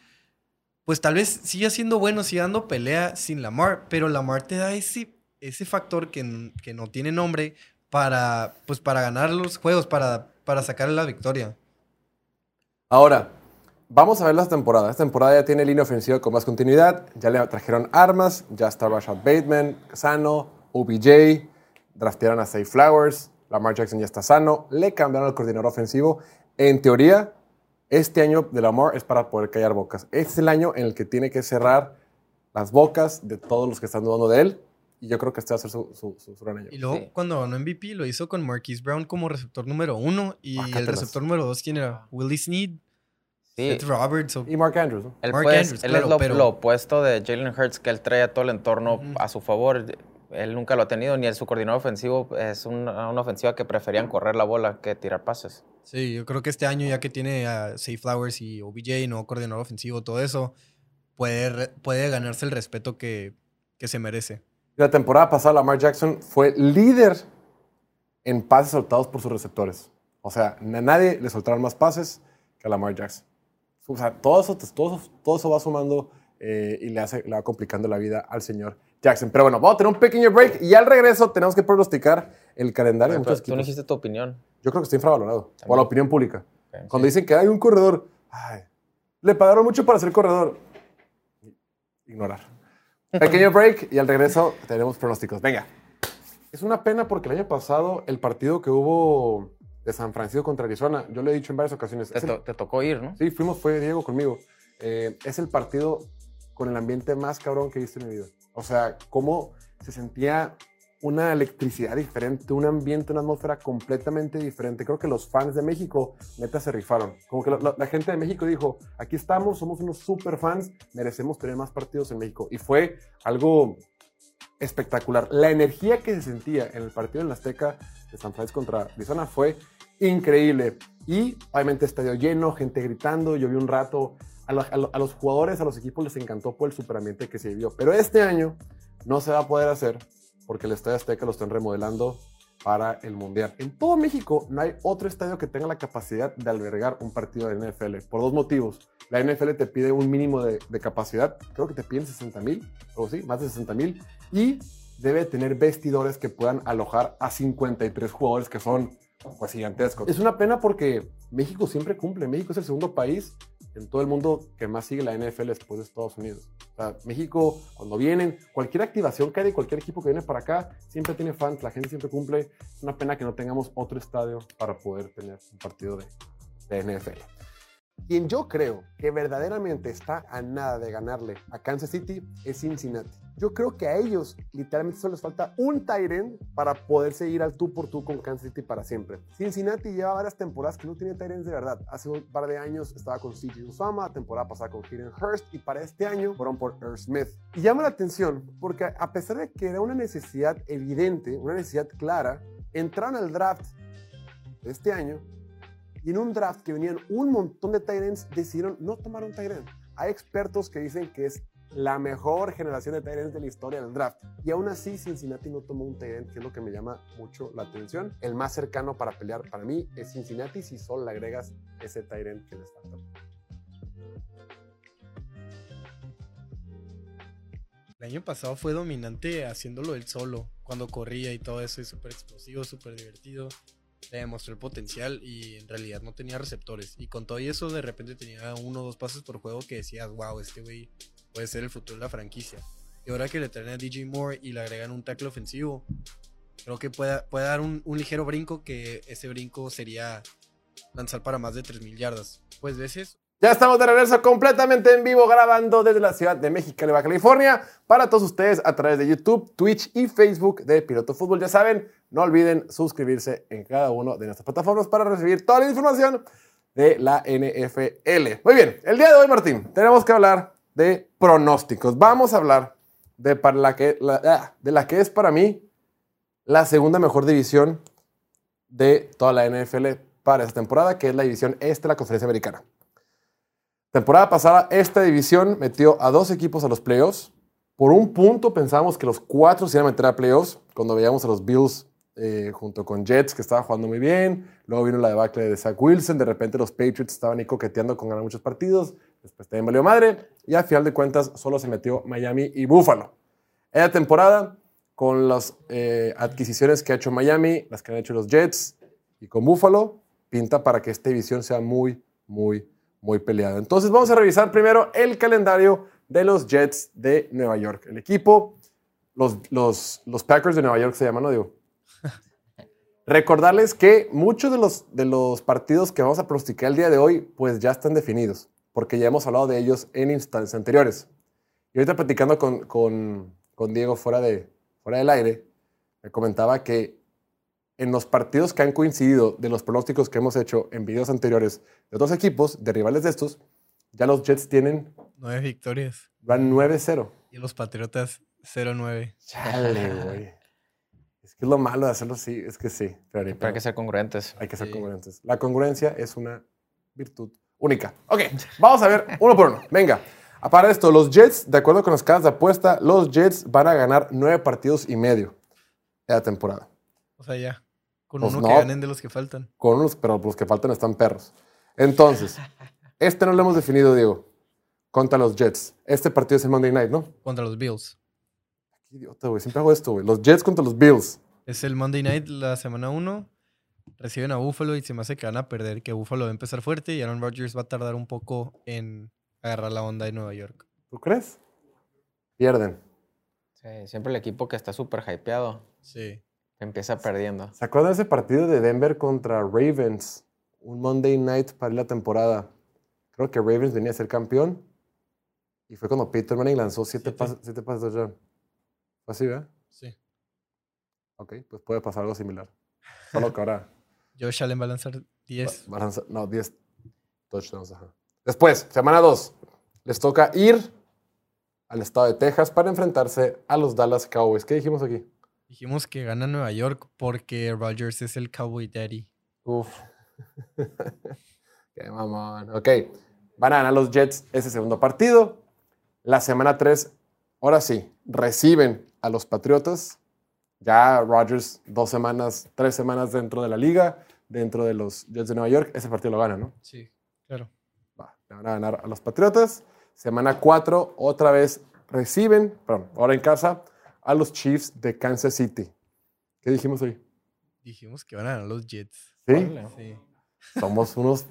pues tal vez siga siendo bueno, siga dando pelea sin Lamar, pero Lamar te da ese, ese factor que, que no tiene nombre para, pues para ganar los juegos, para, para sacar la victoria. Ahora, vamos a ver las temporadas. Esta temporada ya tiene línea ofensiva con más continuidad. Ya le trajeron armas. Ya está Rashad Bateman, sano. OBJ. Draftearon a Say Flowers. Lamar Jackson ya está sano. Le cambiaron al coordinador ofensivo. En teoría, este año de Lamar es para poder callar bocas. Es el año en el que tiene que cerrar las bocas de todos los que están dudando de él. Y yo creo que este va a ser su, su- su- su gran año. Y luego, Sí. cuando ganó MVP, lo hizo con Marquise Brown como receptor número uno. Y el Bácatelas. receptor número dos, ¿quién era? Willie Snead, Sí. Seth Roberts. o- Y Mark Andrews. ¿no? Él, Mark pues, Andrews, él claro, es lo, pero- lo opuesto de Jalen Hurts, que él trae a todo el entorno a su favor. Él nunca lo ha tenido, ni el, su coordinador ofensivo es una, una ofensiva que preferían correr la bola que tirar pases. Sí, yo creo que este año, ya que tiene a Say Flowers y OBJ, nuevo coordinador ofensivo, todo eso, puede, puede ganarse el respeto que, que se merece. La temporada pasada, Lamar Jackson fue líder en pases soltados por sus receptores. O sea, a nadie le soltaron más pases que a Lamar Jackson. O sea, todo eso, todo eso, todo eso va sumando eh, y le, hace, le va complicando la vida al señor Jackson. Pero bueno, vamos a tener un pequeño break y al regreso tenemos que pronosticar el calendario de Pero muchos tú no dijiste tu opinión. Yo creo que está infravalorado. O También. la opinión pública. Ok, Cuando sí. dicen que hay un corredor, ay, le pagaron mucho para ser corredor. Ignorar. Pequeño break y al regreso tenemos pronósticos. Venga. Es una pena porque el año pasado el partido que hubo de San Francisco contra Arizona, yo le he dicho en varias ocasiones, Te, el- te tocó ir, ¿no? sí, fuimos, fue Diego conmigo, Eh, es el partido con el ambiente más cabrón que he visto en mi vida. O sea, cómo se sentía una electricidad diferente, un ambiente, una atmósfera completamente diferente. Creo que los fans de México, neta, se rifaron. Como que la, gente de México dijo, aquí estamos, somos unos super fans, merecemos tener más partidos en México. Y fue algo espectacular. La energía que se sentía en el partido en la Azteca de San Francisco contra Arizona fue increíble. Y obviamente estadio lleno, gente gritando. Yo vi un rato. A, a los jugadores, a los equipos les encantó por el superambiente que se vivió. Pero este año no se va a poder hacer porque el Estadio Azteca lo están remodelando para el Mundial. En todo México no hay otro estadio que tenga la capacidad de albergar un partido de NFL, por dos motivos. La NFL te pide un mínimo de, de capacidad, creo que te piden 60 mil, o sí, más de 60 mil, y debe tener vestidores que puedan alojar a 53 jugadores, que son Es una pena porque México siempre cumple. México es el segundo país en todo el mundo que más sigue la NFL después de Estados Unidos. O México, cuando vienen, cualquier activación que hay cualquier equipo que viene para acá, siempre tiene fans, la gente siempre cumple. Es una pena que no tengamos otro estadio para poder tener un partido de NFL. Quien yo creo que verdaderamente está a nada de ganarle a Kansas City es Cincinnati. Yo creo que a ellos literalmente solo les falta un Tyrant para poder seguir al tú por tú con Kansas City para siempre. Cincinnati lleva varias temporadas que no tiene Tyrants de verdad. Hace un par de años estaba con CJ Usama, temporada pasada con Kieran Hurst y para este año fueron por Earl Smith. Y llama la atención porque a pesar de que era una necesidad evidente, una necesidad clara, entraron al draft de este año y en un draft que venían un montón de Tyrants, decidieron no tomar un Tyrant. Hay expertos que dicen que es la mejor generación de Tyrants de la historia del draft. Y aún así, Cincinnati no tomó un Tyrant, que es lo que me llama mucho la atención. El más cercano para pelear para mí es Cincinnati si solo le agregas ese Tyrant que les falta. El año pasado fue dominante haciéndolo él solo, cuando corría y todo eso, es súper explosivo, súper divertido le demostró el potencial y en realidad no tenía receptores. Y con todo eso, de repente tenía uno o dos pasos por juego que decías, wow, este güey puede ser el futuro de la franquicia. Y ahora que le traen a DJ Moore y le agregan un tackle ofensivo, creo que puede, puede dar un, un, ligero brinco, que ese brinco sería lanzar para más de 3.000 yardas. Pues veces ya estamos de regreso completamente en vivo grabando desde la ciudad de México, Baja California, para todos ustedes a través de YouTube, Twitch y Facebook de Piloto Fútbol. Ya saben, no olviden suscribirse en cada una de nuestras plataformas para recibir toda la información de la NFL. Muy bien, el día de hoy, Martín, tenemos que hablar de pronósticos. Vamos a hablar de, para la que, ah, de la que es para mí la segunda mejor división de toda la NFL para esta temporada, que es la división este de la Conferencia Americana. Temporada pasada, esta división metió a dos equipos a los playoffs. Por un punto pensábamos que los cuatro se iban a meter a playoffs cuando veíamos a los Bills eh, junto con Jets, que estaba jugando muy bien. Luego vino la debacle de Zach Wilson. De repente los Patriots estaban ahí coqueteando con ganar muchos partidos. Después también valió madre. Y a final de cuentas solo se metió Miami y Buffalo. Esta temporada, con las eh, adquisiciones que ha hecho Miami, las que han hecho los Jets y con Buffalo, pinta para que esta división sea muy, muy muy peleado. Entonces vamos a revisar primero el calendario de los Jets de Nueva York. El equipo, los, los, los Packers de Nueva York se llaman, ¿no digo? Recordarles que muchos de los, de los partidos que vamos a pronosticar el día de hoy, pues ya están definidos, porque ya hemos hablado de ellos en instancias anteriores. Y ahorita platicando con, con, con Diego fuera, de, fuera del aire, me comentaba que en los partidos que han coincidido de los pronósticos que hemos hecho en videos anteriores de dos equipos, de rivales de estos, ya los Jets tienen... Nueve victorias. Van 9-0. Y los Patriotas 0-9. Chale, güey. Es que es lo malo de hacerlo así, es que sí. Pero, hay que ser congruentes. Hay que ser congruentes. La congruencia es una virtud única. Ok, vamos a ver uno por uno. Venga. Para esto, los Jets, de acuerdo con las casas de apuesta, los Jets van a ganar nueve partidos y medio de la temporada. O sea, ya. Con pues uno que ganen de los que faltan. Con unos, pero los que faltan están perros. Entonces, este no lo hemos definido, Diego. Contra los Jets. Este partido es el Monday Night, ¿no? Contra los Bills. Qué idiota, güey. Siempre hago esto, güey. Los Jets contra los Bills. Es el Monday Night la semana 1. Reciben a Buffalo y se me hace que van a perder, que Buffalo va a empezar fuerte y Aaron Rodgers va a tardar un poco en agarrar la onda de Nueva York. ¿Tú crees? Pierden. Sí, siempre el equipo que está súper hypeado. Sí. Empieza perdiendo. ¿Se acuerdan de ese partido de Denver contra Ravens? Un Monday night para la temporada. Creo que Ravens venía a ser campeón. Y fue cuando Peter Manning lanzó siete, pases, siete pases de John. ¿Fue así, verdad? Sí. Ok, pues puede pasar algo similar. Solo que ahora. Josh Allen va a lanzar 10. no, 10 touchdowns. Ajá. Después, semana 2. Les toca ir al estado de Texas para enfrentarse a los Dallas Cowboys. ¿Qué dijimos aquí? Dijimos que gana Nueva York porque Rogers es el Cowboy Daddy. Uf. Qué mamón. Ok. Van a ganar los Jets ese segundo partido. La semana 3, ahora sí, reciben a los Patriotas. Ya Rodgers, dos semanas, tres semanas dentro de la liga, dentro de los Jets de Nueva York. Ese partido lo gana, ¿no? Sí, claro. Va, van a ganar a los Patriotas. Semana 4, otra vez reciben, perdón, ahora en casa, a los Chiefs de Kansas City. ¿Qué dijimos hoy? Dijimos que van a ganar los Jets. ¿Sí? Somos unos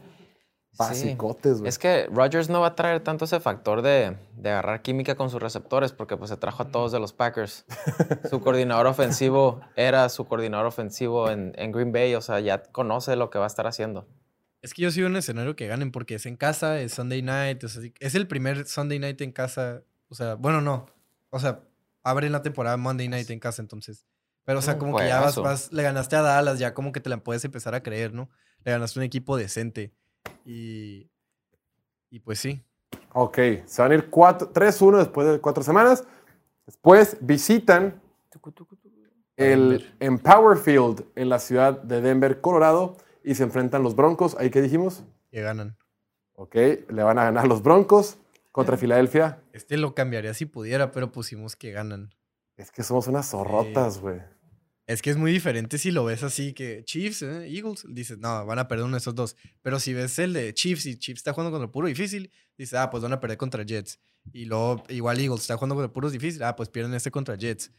basicotes, güey. Es que Rodgers no va a traer tanto ese factor de, de agarrar química con sus receptores porque pues se trajo a todos de los Packers. su coordinador ofensivo era su coordinador ofensivo en, en Green Bay, o sea, ya conoce lo que va a estar haciendo. Es que yo sigo un escenario que ganen porque es en casa, es Sunday night, o sea, sí- es el primer Sunday night en casa. O sea, bueno, no. O sea, abren la temporada Monday night en casa, entonces. Pero, o sea, Un como que ya vas, vas, le ganaste a Dallas, ya como que te la puedes empezar a creer, ¿no? Le ganaste a un equipo decente. Y. Y pues sí. Ok, se van a ir cuatro- 3-1 después de cuatro semanas. Después visitan el. Empower Field en la ciudad de Denver, Colorado, y se enfrentan los Broncos. ¿Ahí qué dijimos? Que ganan. Ok, le van a ganar los Broncos contra Filadelfia. Este lo cambiaría si pudiera, pero pusimos que ganan. Es que somos unas zorrotas, güey. Es que es muy diferente si lo ves así que Chiefs, ¿eh? Eagles, dices, no, van a perder uno de esos dos. Pero si ves el de Chiefs y Chiefs está jugando contra el puro difícil, dices, ah, pues van a perder contra Jets. Y luego igual Eagles está jugando contra el puro difícil, ah, pues pierden este contra Jets.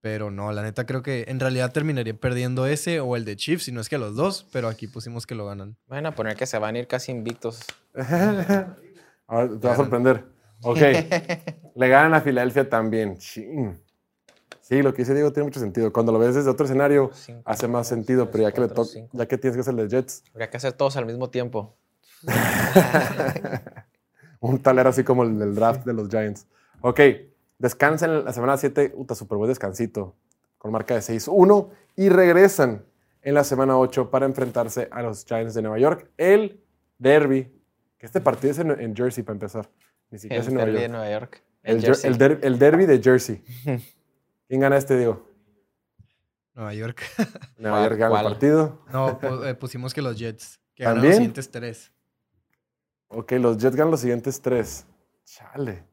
Pero no, la neta creo que en realidad terminaría perdiendo ese o el de Chiefs, si no es que los dos, pero aquí pusimos que lo ganan. Van a poner que se van a ir casi invictos. Ahora te va a sorprender. Ok, le ganan a Filadelfia también. Chin. Sí, lo que dice Diego tiene mucho sentido. Cuando lo ves desde otro escenario, Cinco, hace más sentido, pero ya que, le cuatro, toca, cinco. ya que tienes que hacer el de Jets, Habría que hacer todos al mismo tiempo. un talero así como el del draft de los Giants. Ok, descansan la semana 7, puta, super buen descansito, con marca de 6-1, y regresan en la semana 8 para enfrentarse a los Giants de Nueva York. El derby, que este partido es en, en Jersey para empezar, ni siquiera El es en Nueva derbi de York. Nueva York. El, Jersey. el der- el derby de Jersey. ¿Quién gana este, Diego? Nueva York. Nueva ¿Cuál- York gana el partido. No, eh, pusimos que los Jets, que ganan ¿También? los siguientes tres. Ok, los Jets ganan los siguientes tres. Chale.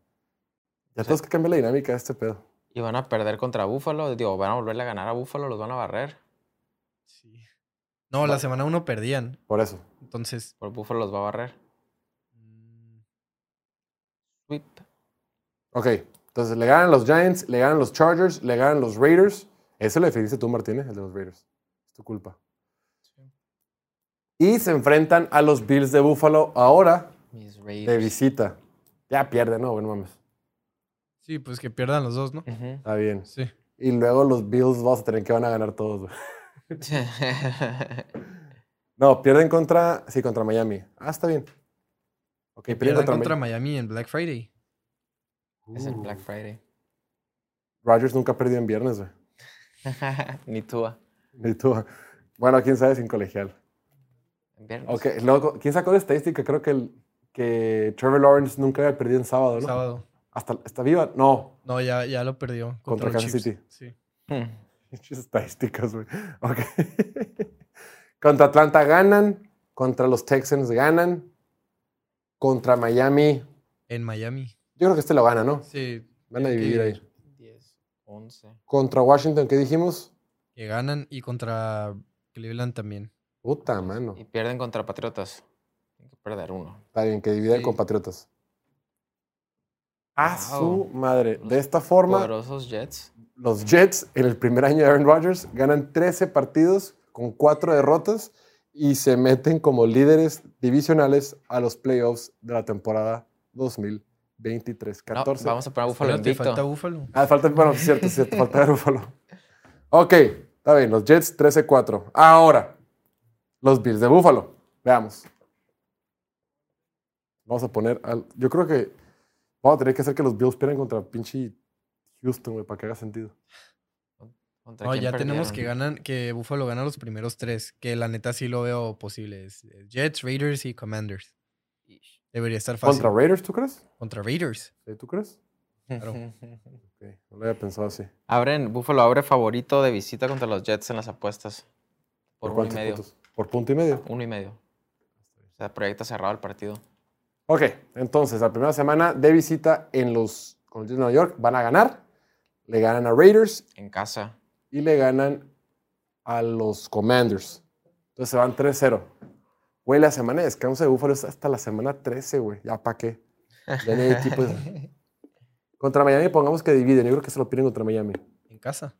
Ya tenemos que cambiar la dinámica de este pedo. Y van a perder contra Buffalo. Digo, van a volverle a ganar a Buffalo, los van a barrer. Sí. No, la semana uno perdían, Por eso. entonces... Por Buffalo los va a barrer. Sweep. Ok, entonces le ganan los Giants, le ganan los Chargers, le ganan los Raiders. Ese lo definiste tú, Martínez, el de los Raiders. Es tu culpa. Y se enfrentan a los Bills de Buffalo ahora Mis de visita. Ya pierden, ¿no? Bueno, mames. Sí, pues que pierdan los dos, ¿no? Está bien. Sí. Y luego los Bills vamos a tener que van a ganar todos. güey. No, pierden contra. Sí, contra Miami. Ah, está bien. Ok, Que pierdan contra, contra Miami. En Black Friday. es el Black Friday. Rodgers nunca ha perdido en viernes, güey. Ni tú. Ni tú. Bueno, quién sabe sin colegial. En viernes. Ok, luego, ¿quién sacó la estadística? Creo que, el, que Trevor Lawrence nunca había perdido en sábado, ¿no? Sábado. Hasta, ¿Está viva? No. No, ya, ya lo perdió. Contra Kansas Chiefs. City. Sí. Hmm. Estadísticas, güey. Ok. contra Atlanta ganan. Contra los Texans ganan. Contra Miami. En Miami. Yo creo que este lo gana, ¿no? Sí. Van a dividir ahí. 10, 11. Contra Washington, ¿qué dijimos? Que ganan y contra Cleveland también. Puta mano. Y pierden contra Patriotas. Tienen que perder uno. Está bien, que dividen Sí. con Patriotas. A Wow. su madre. De esta forma, Poderosos Jets. los Jets en el primer año de Aaron Rodgers ganan 13 partidos con 4 derrotas y se meten como líderes divisionales a los playoffs de la temporada 2023. No, 14. vamos a poner a Buffalo Espérate, invicto. falta Buffalo. Ah, falta, bueno, es cierto, es cierto, falta ver Buffalo. Ok, está bien, los Jets 13-4. Ahora, los Bills de Buffalo. Veamos. Vamos a poner al. Yo creo que vamos a tener que hacer que los Bills pierdan contra pinche Houston, güey, para que haga sentido. ¿Contra No, ya tenemos que ganan, que Buffalo gana los primeros tres. Que la neta sí lo veo posible. Es eh, Jets, Raiders y Commanders. Debería estar fácil. ¿Contra Raiders, tú crees? Contra Raiders. ¿Sí, ¿Tú crees? Claro. Ok, no lo había pensado así. Abren, Buffalo abre favorito de visita contra los Jets en las apuestas. Por, uno y medio. puntos? Por punto y medio. Uno y medio. O sea, proyecta cerrado el partido. Ok, entonces, la primera semana de visita en los con los Jets de Nueva York van a ganar. Le ganan a Raiders En casa. Y le ganan a los Commanders. Entonces se van 3-0. Güey, la semana de descanso de Buffalo es hasta la semana 13, güey. ¿Ya para qué? Ya ni hay equipos. Contra Miami, pongamos que dividen. Yo creo que se lo piden contra Miami. En casa.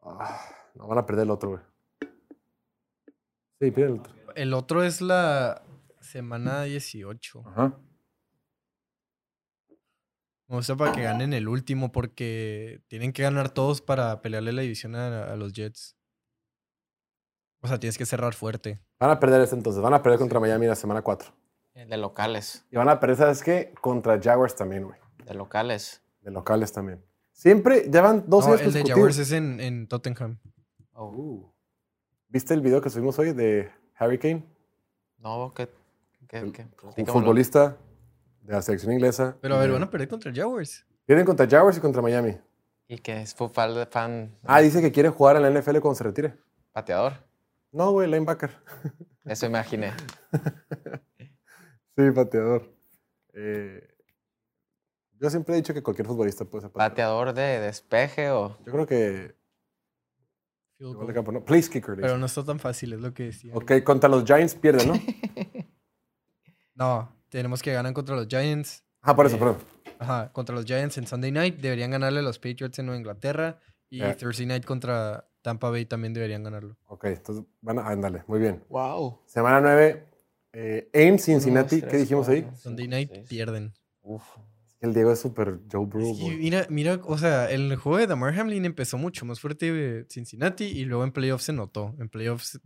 Ah, no van a perder el otro, güey. Sí, pide el otro. El otro es la semana 18. Ajá. Me gusta para que ganen el último porque tienen que ganar todos para pelearle la división a, a los Jets. O sea, tienes que cerrar fuerte. Van a perder este entonces. Van a perder contra Miami la semana 4. De locales. Y van a perder, ¿sabes qué? Contra Jaguars también, güey. De locales. De locales también. Siempre, ya van dos No, años el de. Jaguars es en, en Tottenham. Oh, Uh. ¿Viste el video que subimos hoy de Harry Kane? No, ¿qué? qué, El- qué? Un futbolista de la selección inglesa. Pero a ver, van a perder contra Jaguars. Pierden contra Jaguars y contra Miami. Y que es fu- fan, fan Ah, dice que quiere jugar en la NFL cuando se retire. pateador. No, güey, linebacker. Eso imaginé. Sí, pateador. Eh, yo siempre he dicho que cualquier futbolista puede ser pateador. Pateador de despeje o. Yo creo que. Field. Place kicker. Pero no está tan fácil, es lo que decía. Ok, contra los Giants pierden, ¿no? No, tenemos que ganar contra los Giants. Ah, por eso, Eh, perdón. Ajá, contra los Giants en Sunday Night. Deberían ganarle a los Patriots en Nueva Inglaterra. Y Eh. Thursday Night contra Tampa Bay también deberían ganarlo. Ok, entonces van a. Ándale, muy bien. Wow. Semana 9, eh, en Cincinnati. ¿Qué dijimos ahí? Sunday Night pierden. Uf. El Diego es súper Joe Burrow. Güey. mira, mira, o sea, el juego de Damar Hamlin empezó mucho más fuerte de Cincinnati y luego en playoffs se notó. En playoffs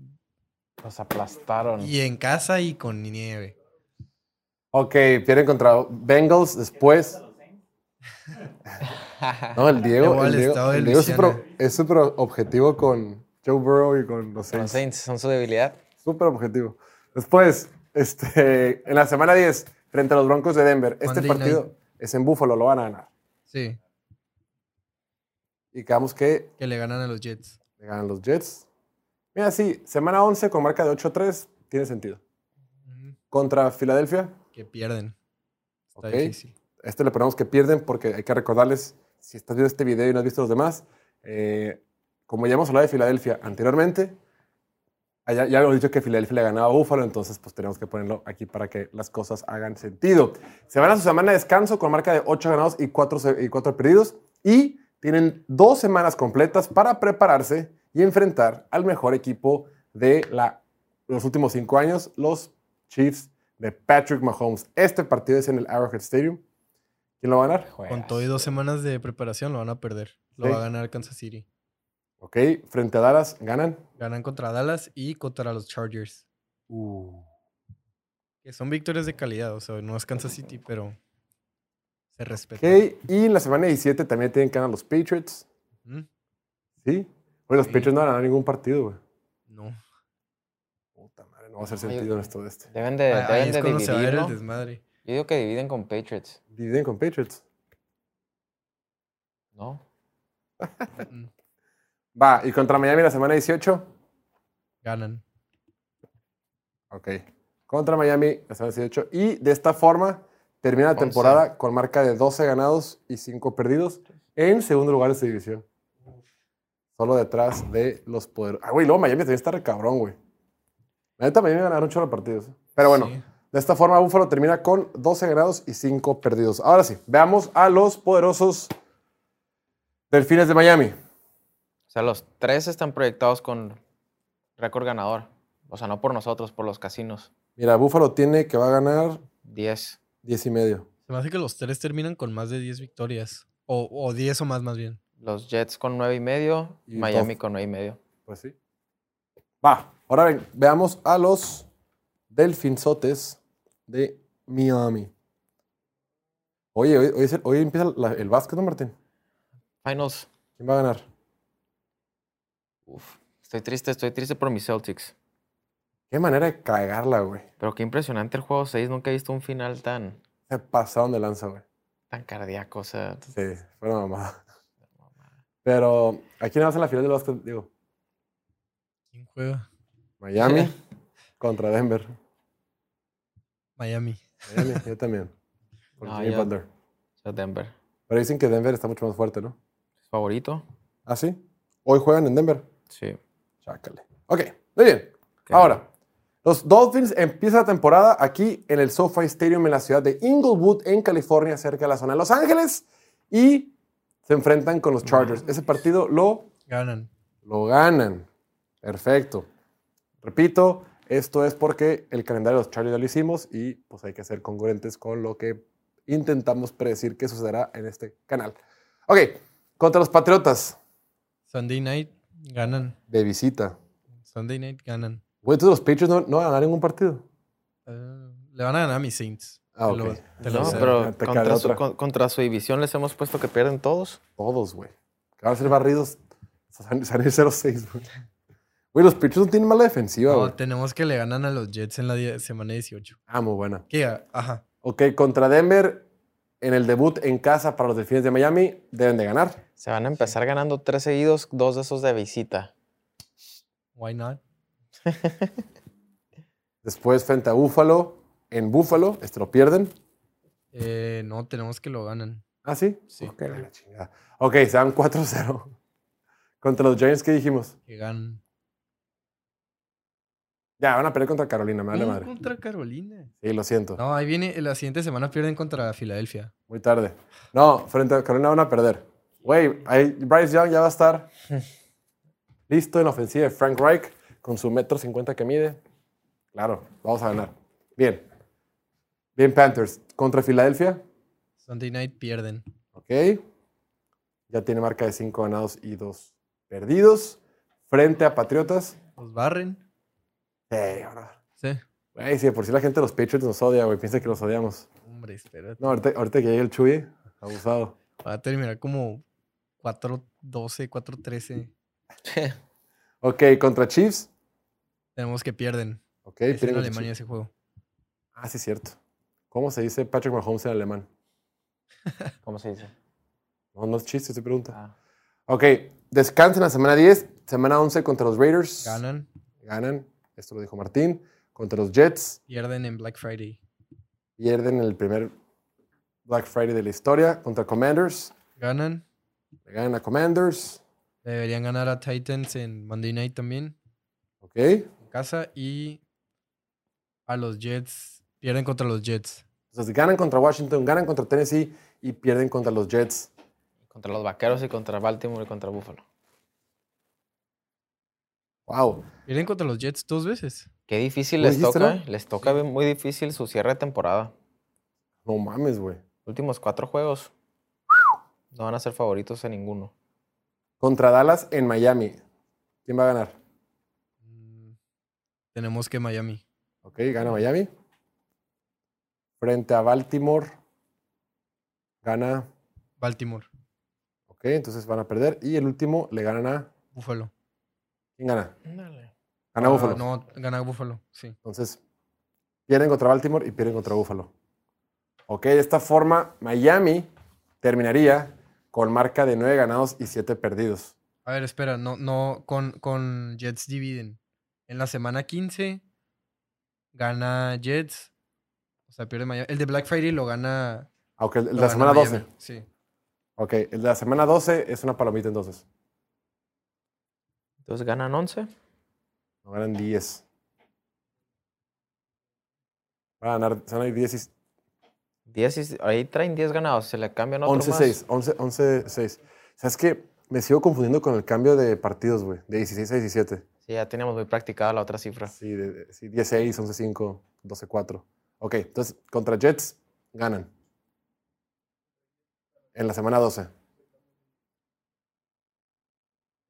Los aplastaron. y en casa y con nieve. Ok, pierden contra Bengals después. No, el Diego, el Diego, el es súper objetivo con Joe Burrow y con los Los Saints. Saints son su debilidad. Súper objetivo. Después, este, en la semana 10, frente a los Broncos de Denver, este Monday partido es en Buffalo, lo van a ganar. Sí, Y quedamos que que le ganan a los Jets. le ganan los Jets. Mira, sí, semana 11 con marca de 8-3, tiene sentido. Contra Filadelfia, Que pierden. Está Ok. difícil. este le ponemos que pierden porque hay que recordarles, si estás viendo este video y no has visto los demás, eh, como ya hemos hablado de Filadelfia anteriormente, allá- ya hemos dicho que Filadelfia le ganaba a Búfalo, entonces pues tenemos que ponerlo aquí para que las cosas hagan sentido. Se van a su semana de descanso con marca de 8 ganados y 4, y 4 perdidos y tienen dos semanas completas para prepararse y enfrentar al mejor equipo de la, los últimos cinco años, los Chiefs de Patrick Mahomes. Este partido es en el Arrowhead Stadium. ¿Quién lo va a ganar? Con todo y dos semanas de preparación lo van a perder. Lo Sí. va a ganar Kansas City. Ok, frente a Dallas, ganan. Ganan contra Dallas y contra los Chargers. Que son victorias de calidad. O sea, no es Kansas City, pero se respeta. Ok, y en la semana 17 también tienen que ganar los Patriots. ¿Sí? Oye, los Sí. Patriots no van a ganar ningún partido, güey. No. No va a hacer sentido en esto de este. Deben de, Ahí deben es de cuando se va a ver dividir, el desmadre. Yo digo que dividen con Patriots, Dividen con Patriots. ¿no? Mm, Va, y contra Miami la semana 18. Ganan. Ok. Contra Miami la semana 18. Y de esta forma termina la temporada con marca de 12 ganados y 5 perdidos en segundo lugar de su división. Solo detrás de los poderes. Ah, güey, luego Miami también está re cabrón, güey. La neta, Miami ganaron 8 partidos. ¿eh? Pero bueno, Sí. de esta forma Buffalo termina con 12 ganados y 5 perdidos. Ahora sí, veamos a los poderosos Delfines de Miami. O sea, los tres están proyectados con récord ganador. O sea, no por nosotros, por los casinos. Mira, Buffalo tiene que va a ganar 10. 10 y medio. Se me hace que los tres terminan con más de 10 victorias. O, o 10 o más, más bien. Los Jets con nueve y medio. Y Miami con nueve y medio. Pues sí. Va, ahora ven, veamos a los Delfinsotes de Miami. Oye, hoy, hoy es el- hoy empieza la- el básquet, ¿no, Martín? Finals. ¿Quién va a ganar? Uf. Estoy triste, estoy triste por mis Celtics. Qué manera de cagarla, güey. Pero qué impresionante el juego 6. Nunca he visto un final tan, Se pasaron de lanza, güey. tan cardíaco. O sea, Sí, fue una mamada. Pero, ¿a quién vas en la final del básquet? Digo, ¿Quién juega? Miami contra Denver. Miami. Miami, yo también. Por No, Jimmy yo- Butler. Denver. Pero dicen que Denver está mucho más fuerte, ¿no? ¿Favorito? ¿Ah, sí? Hoy juegan en Denver. Sí. Chácale. Ok, muy bien. Ahora, los Dolphins empiezan la temporada aquí en el SoFi Stadium en la ciudad de Inglewood, en California, cerca de la zona de Los Ángeles, y se enfrentan con los Chargers. Ese partido lo, Ganan. lo ganan. Perfecto. Repito, esto es porque el calendario de los Chargers ya lo hicimos y pues hay que ser congruentes con lo que intentamos predecir que sucederá en este canal. Ok, contra los Patriotas, Sunday night ganan. de visita. Sunday night ganan. Güey, entonces los Patriots no, no van a ganar ningún partido. Eh, le van a ganar a mis Saints. Ah, Te lo- te lo No, sé. pero te contra su, con- contra su división les hemos puesto que pierden todos. Todos, güey. Que van a ser barridos. Se van se van a ir 0-6, güey. Güey, los Patriots no tienen mala defensiva, No, güey. tenemos que le ganan a los Jets en la semana 18. Ah, muy buena. ¿Qué? Ajá. Ok, contra Denver, en el debut en casa para los Delfines de Miami, deben de ganar. Se van a empezar ganando tres seguidos, dos de esos de visita. Why not? Después, frente a Buffalo, en Buffalo, este lo pierden. Eh, no, tenemos que lo ganan. ¿Ah, sí? Sí. Ok, la chingada. Ok, se van 4-0. Contra los Giants, ¿qué dijimos? Que ganan. Ya, van a pelear contra Carolina, me vale ¿Cómo madre. contra Carolina? Sí, lo siento. No, ahí viene. La siguiente semana pierden contra Filadelfia. Muy tarde. No, frente a Carolina van a perder. Güey, ahí Bryce Young ya va a estar listo en la ofensiva de Frank Reich con su metro cincuenta que mide. Claro, vamos a ganar. Bien. Bien, Panthers. Contra Filadelfia. Sunday night pierden. Ok. Ya tiene marca de cinco ganados y dos perdidos. Frente a Patriotas. Los barren. Sí, ahora. Sí. Güey, si de por si la gente de los Patriots nos odia, güey. Piensa que los odiamos. Hombre, espérate. No, ahorita, ahorita que llegue el Chuy, abusado. Va a terminar como 4-12, 4-13. Ok, contra Chiefs. Tenemos que pierden. Ok, Es en Alemania Chiefs. ese juego. Ah, sí, es cierto. ¿Cómo se dice Patrick Mahomes en alemán? ¿Cómo se dice? No, no es chiste, se pregunta. Ah. Ok, descansan la semana 10, semana 11 contra los Raiders. Ganan. Ganan, esto lo dijo Martín. Contra los Jets, Pierden en Black Friday. pierden el primer Black Friday de la historia. Contra Commanders, Ganan. le ganan a Commanders. Deberían ganar a Titans en Monday night también. Ok, En casa. Y a los Jets. Pierden contra los Jets. entonces ganan contra Washington, ganan contra Tennessee y pierden contra los Jets. Contra los Vaqueros y contra Baltimore y contra Buffalo. Wow. Pierden contra los Jets dos veces. Qué difícil ¿Lo les dijiste, toca. no? ¿eh? Les toca muy difícil su cierre de temporada. No mames, güey. Últimos cuatro juegos. No van a ser favoritos en ninguno. Contra Dallas en Miami. ¿Quién va a ganar? Mm, Tenemos que Miami. Ok, gana Miami. Frente a Baltimore. Gana. Baltimore. Ok, entonces van a perder. Y el último le ganan a. Buffalo. ¿Quién gana? Ándale. Gana Ah, Buffalo. No, gana Buffalo. Sí. Entonces, pierden contra Baltimore y pierden contra Buffalo. Ok, de esta forma, Miami terminaría con marca de 9 ganados y 7 perdidos. A ver, espera, no, no, con, con Jets dividen. En la semana 15 gana Jets. O sea, pierde Miami. El de Black Friday lo gana. Aunque el de lo la gana semana Miami, 12. Sí. Ok, el de la semana 12 es una palomita entonces. Entonces ganan 11. No ganan 10. Van a ganar, se van a ir 10 y 10 y- ahí traen 10 ganados. Se le cambian otro 11-6. 11, 11-6. ¿Sabes qué? Me sigo confundiendo con el cambio de partidos, güey. De 16 a 17. más. Sí, ya teníamos muy practicada la otra cifra. Sí, de, de- sí 10-6, 11-5, 12-4. Ok, entonces contra Jets ganan. En la semana 12.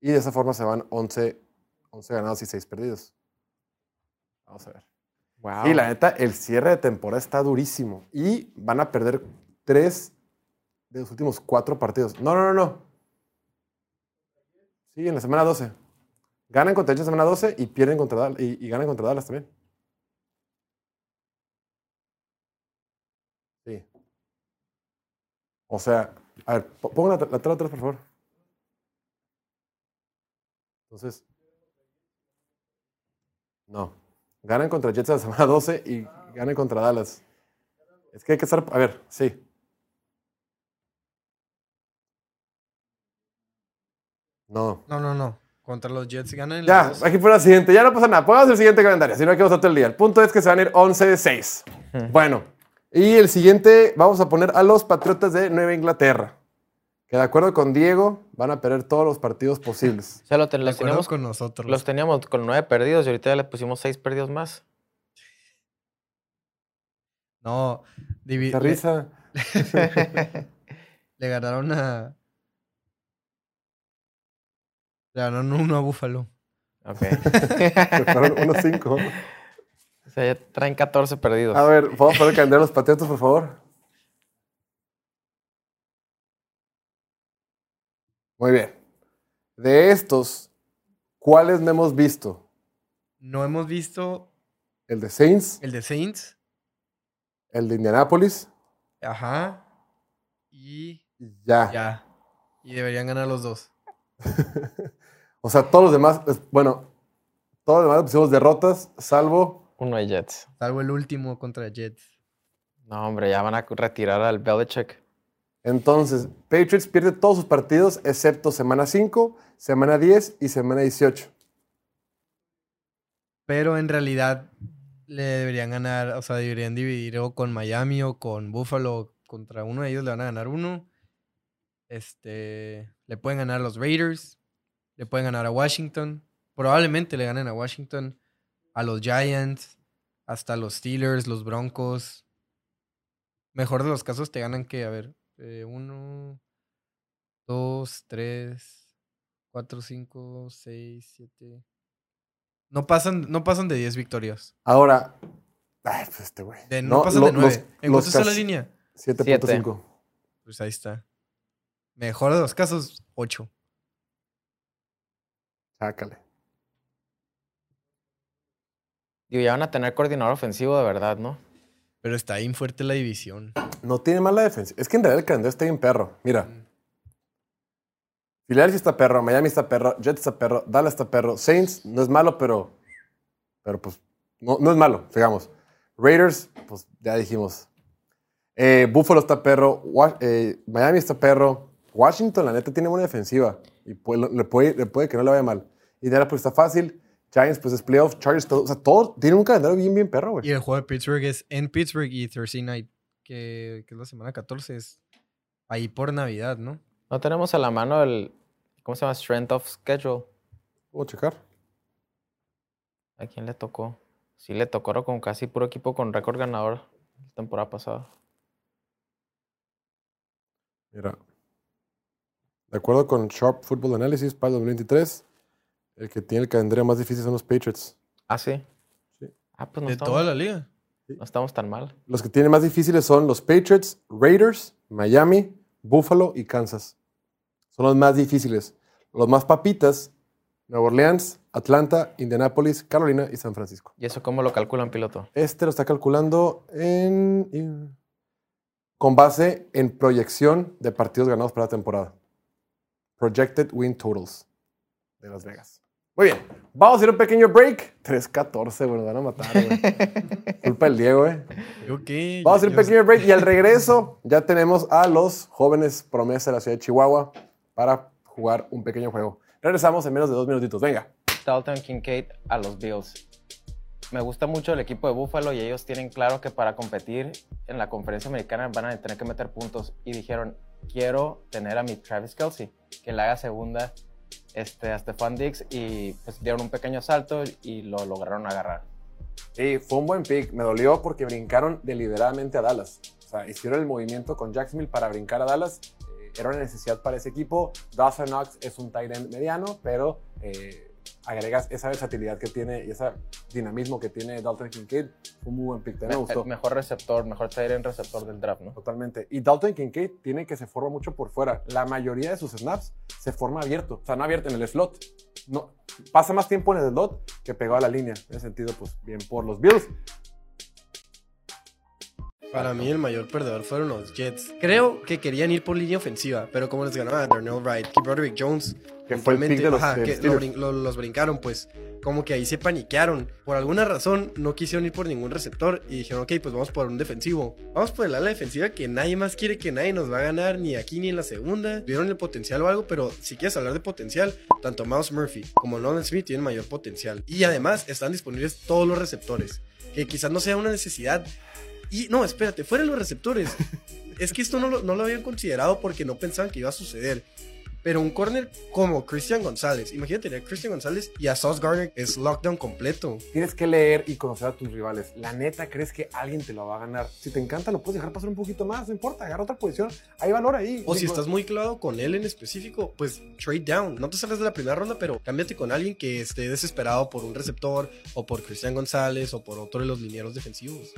Y de esa forma se van 11, 11 ganados y 6 perdidos. Vamos a ver. Wow. Y la neta, el cierre de temporada está durísimo. Y van a perder 3 de los últimos 4 partidos. No, no, no, no. Sí, en la semana 12. Ganan contra Jets en semana 12 y pierden contra Dallas. Y, y ganan contra Dallas también. Sí. O sea, a ver, po- pongan la, la atrás, por favor. Entonces. No. Ganan contra Jets en la semana 12 y ganan contra Dallas. Es que hay que estar. A ver, sí. No. No, no, no. Contra los Jets ganan. en Ya, aquí por la siguiente. Ya no pasa nada. Pongamos el siguiente calendario. Si no, aquí vamos a todo el día. El punto es que se van a ir 11 de 6. Bueno. Y el siguiente, vamos a poner a los Patriotas de Nueva Inglaterra. Que de acuerdo con Diego, van a perder todos los partidos posibles. O sea, lo ten- los, teníamos, con nosotros. los teníamos con nueve perdidos y ahorita ya le pusimos seis perdidos más. No, divi- le, risa. le ganaron a. Le ganaron uno a Búfalo. Ok. fueron 1-5. o sea, ya traen 14 perdidos. A ver, ¿podemos poner el calendario de los Patriotas, por favor? Muy bien. De estos, ¿cuáles no hemos visto? No hemos visto El de Saints, el de Saints. el de Indianapolis, Ajá. Y ya. ya. Y deberían ganar los dos. O sea, todos los demás, bueno, todos los demás pusimos derrotas, salvo Uno de Jets. Salvo el último contra Jets. No, hombre, ya van a retirar al Belichick. Entonces, Patriots pierde todos sus partidos excepto semana 5, semana 10 y semana 18. Pero en realidad le deberían ganar, o sea, deberían dividir o con Miami o con Buffalo. Contra uno de ellos le van a ganar uno. Este, le pueden ganar a los Raiders. Le pueden ganar a Washington. Probablemente le ganen a Washington. A los Giants. Hasta los Steelers, los Broncos. Mejor de los casos te ganan que, a ver, eh, uno, dos, tres, cuatro, cinco, seis, siete. No pasan, no pasan de 10 victorias. Ahora, ay, pues este güey. De- no, pasan de lo- 9. los- ¿En los cuánto está la cas- línea? 7.5. Pues ahí está. Mejor de los casos, 8. Sácale. Digo, ya van a tener coordinador ofensivo de verdad, ¿no? Pero está bien fuerte la división. No tiene mala defensa. Es que en realidad el calendario está bien perro. Mira. Philadelphia está perro, Miami está perro, Jets está perro, Dallas está perro, Saints no es malo, pero, pero pues no, no es malo, digamos. Raiders, pues ya dijimos. Eh, Buffalo está perro, eh, Miami está perro, Washington la neta tiene buena defensiva y puede- le, puede, le puede que no le vaya mal. Y Dallas pues está fácil, Giants pues es playoff, Chargers todo, o sea, todo tiene un calendario bien bien perro, güey. Y el juego de Pittsburgh es en Pittsburgh y Thursday Night, que, que es la semana 14, es ahí por Navidad, ¿no? No tenemos a la mano el, ¿cómo se llama? Strength of Schedule. ¿Puedo checar? ¿A quién le tocó? Sí, le tocó con casi puro equipo con récord ganador la temporada pasada. Mira. De acuerdo con Sharp Football Analysis para el 2023, el que tiene el calendario más difícil son los Patriots. Ah, sí. Sí. Ah, pues no, de estamos, toda la liga. No estamos tan mal. Los que tienen más difíciles son los Patriots, Raiders, Miami, Buffalo y Kansas. Son los más difíciles. Los más papitas, Nueva Orleans, Atlanta, Indianapolis, Carolina y San Francisco. ¿Y eso cómo lo calculan, piloto? Este lo está calculando en, en- con base en proyección de partidos ganados para la temporada. Projected Win Totals de Las Vegas. Muy bien, vamos a ir a un pequeño break. 3-14, güey, nos van a matar, güey. Culpa del Diego, eh. Yo qué. Vamos a ir a un pequeño break y al regreso ya tenemos a los jóvenes promesa de la ciudad de Chihuahua para jugar un pequeño juego. Regresamos en menos de dos minutitos. Venga. Dalton Kincaid a los Bills. Me gusta mucho el equipo de Buffalo y ellos tienen claro que para competir en la conferencia americana van a tener que meter puntos. Y dijeron, quiero tener a mi Travis Kelsey, que le haga segunda este, a Stephon Diggs. Y pues dieron un pequeño salto y lo lograron agarrar. Sí, fue un buen pick. Me dolió porque brincaron deliberadamente a Dallas. O sea, hicieron el movimiento con Jacksonville para brincar a Dallas. Eh, era una necesidad para ese equipo. Dawson Knox es un tight end mediano, pero eh, agregas esa versatilidad que tiene y ese dinamismo que tiene Dalton Kincaid. Fue un muy buen pick. Me gustó. mejor receptor, mejor tight end receptor del draft, ¿no? Totalmente. Y Dalton Kincaid tiene que se forma mucho por fuera. La mayoría de sus snaps se forma abierto. O sea, no abierto en el slot. No, pasa más tiempo en el slot que pegado a la línea. En ese sentido, pues bien por los Bills. Para mí el mayor perdedor fueron los Jets. Creo que querían ir por línea ofensiva, pero como les ganaba Darnell Wright y Broderick Jones, Que fue el pick de los, ajá, de que los lo Steelers. brin- lo- los brincaron, pues como que ahí se paniquearon. Por alguna razón no quisieron ir por ningún receptor y dijeron, ok, pues vamos por un defensivo. Vamos por el ala defensiva que nadie más quiere que nadie nos va a ganar, ni aquí ni en la segunda. Vieron el potencial o algo, pero si quieres hablar de potencial, tanto Miles Murphy como Nolan Smith tienen mayor potencial. Y además están disponibles todos los receptores, que quizás no sea una necesidad Y no, espérate, fuera de los receptores. es que esto no lo, no lo habían considerado porque no pensaban que iba a suceder. Pero un corner como Christian González, imagínate tener a Christian González y a Sauce Gardner es lockdown completo. Tienes que leer y conocer a tus rivales. La neta, crees que alguien te lo va a ganar. Si te encanta, lo puedes dejar pasar un poquito más, no importa, agarra otra posición. Hay valor ahí. O si estás muy clavado con él en específico, pues trade down. No te salgas de la primera ronda, pero cámbiate con alguien que esté desesperado por un receptor, o por Christian González, o por otro de los linieros defensivos.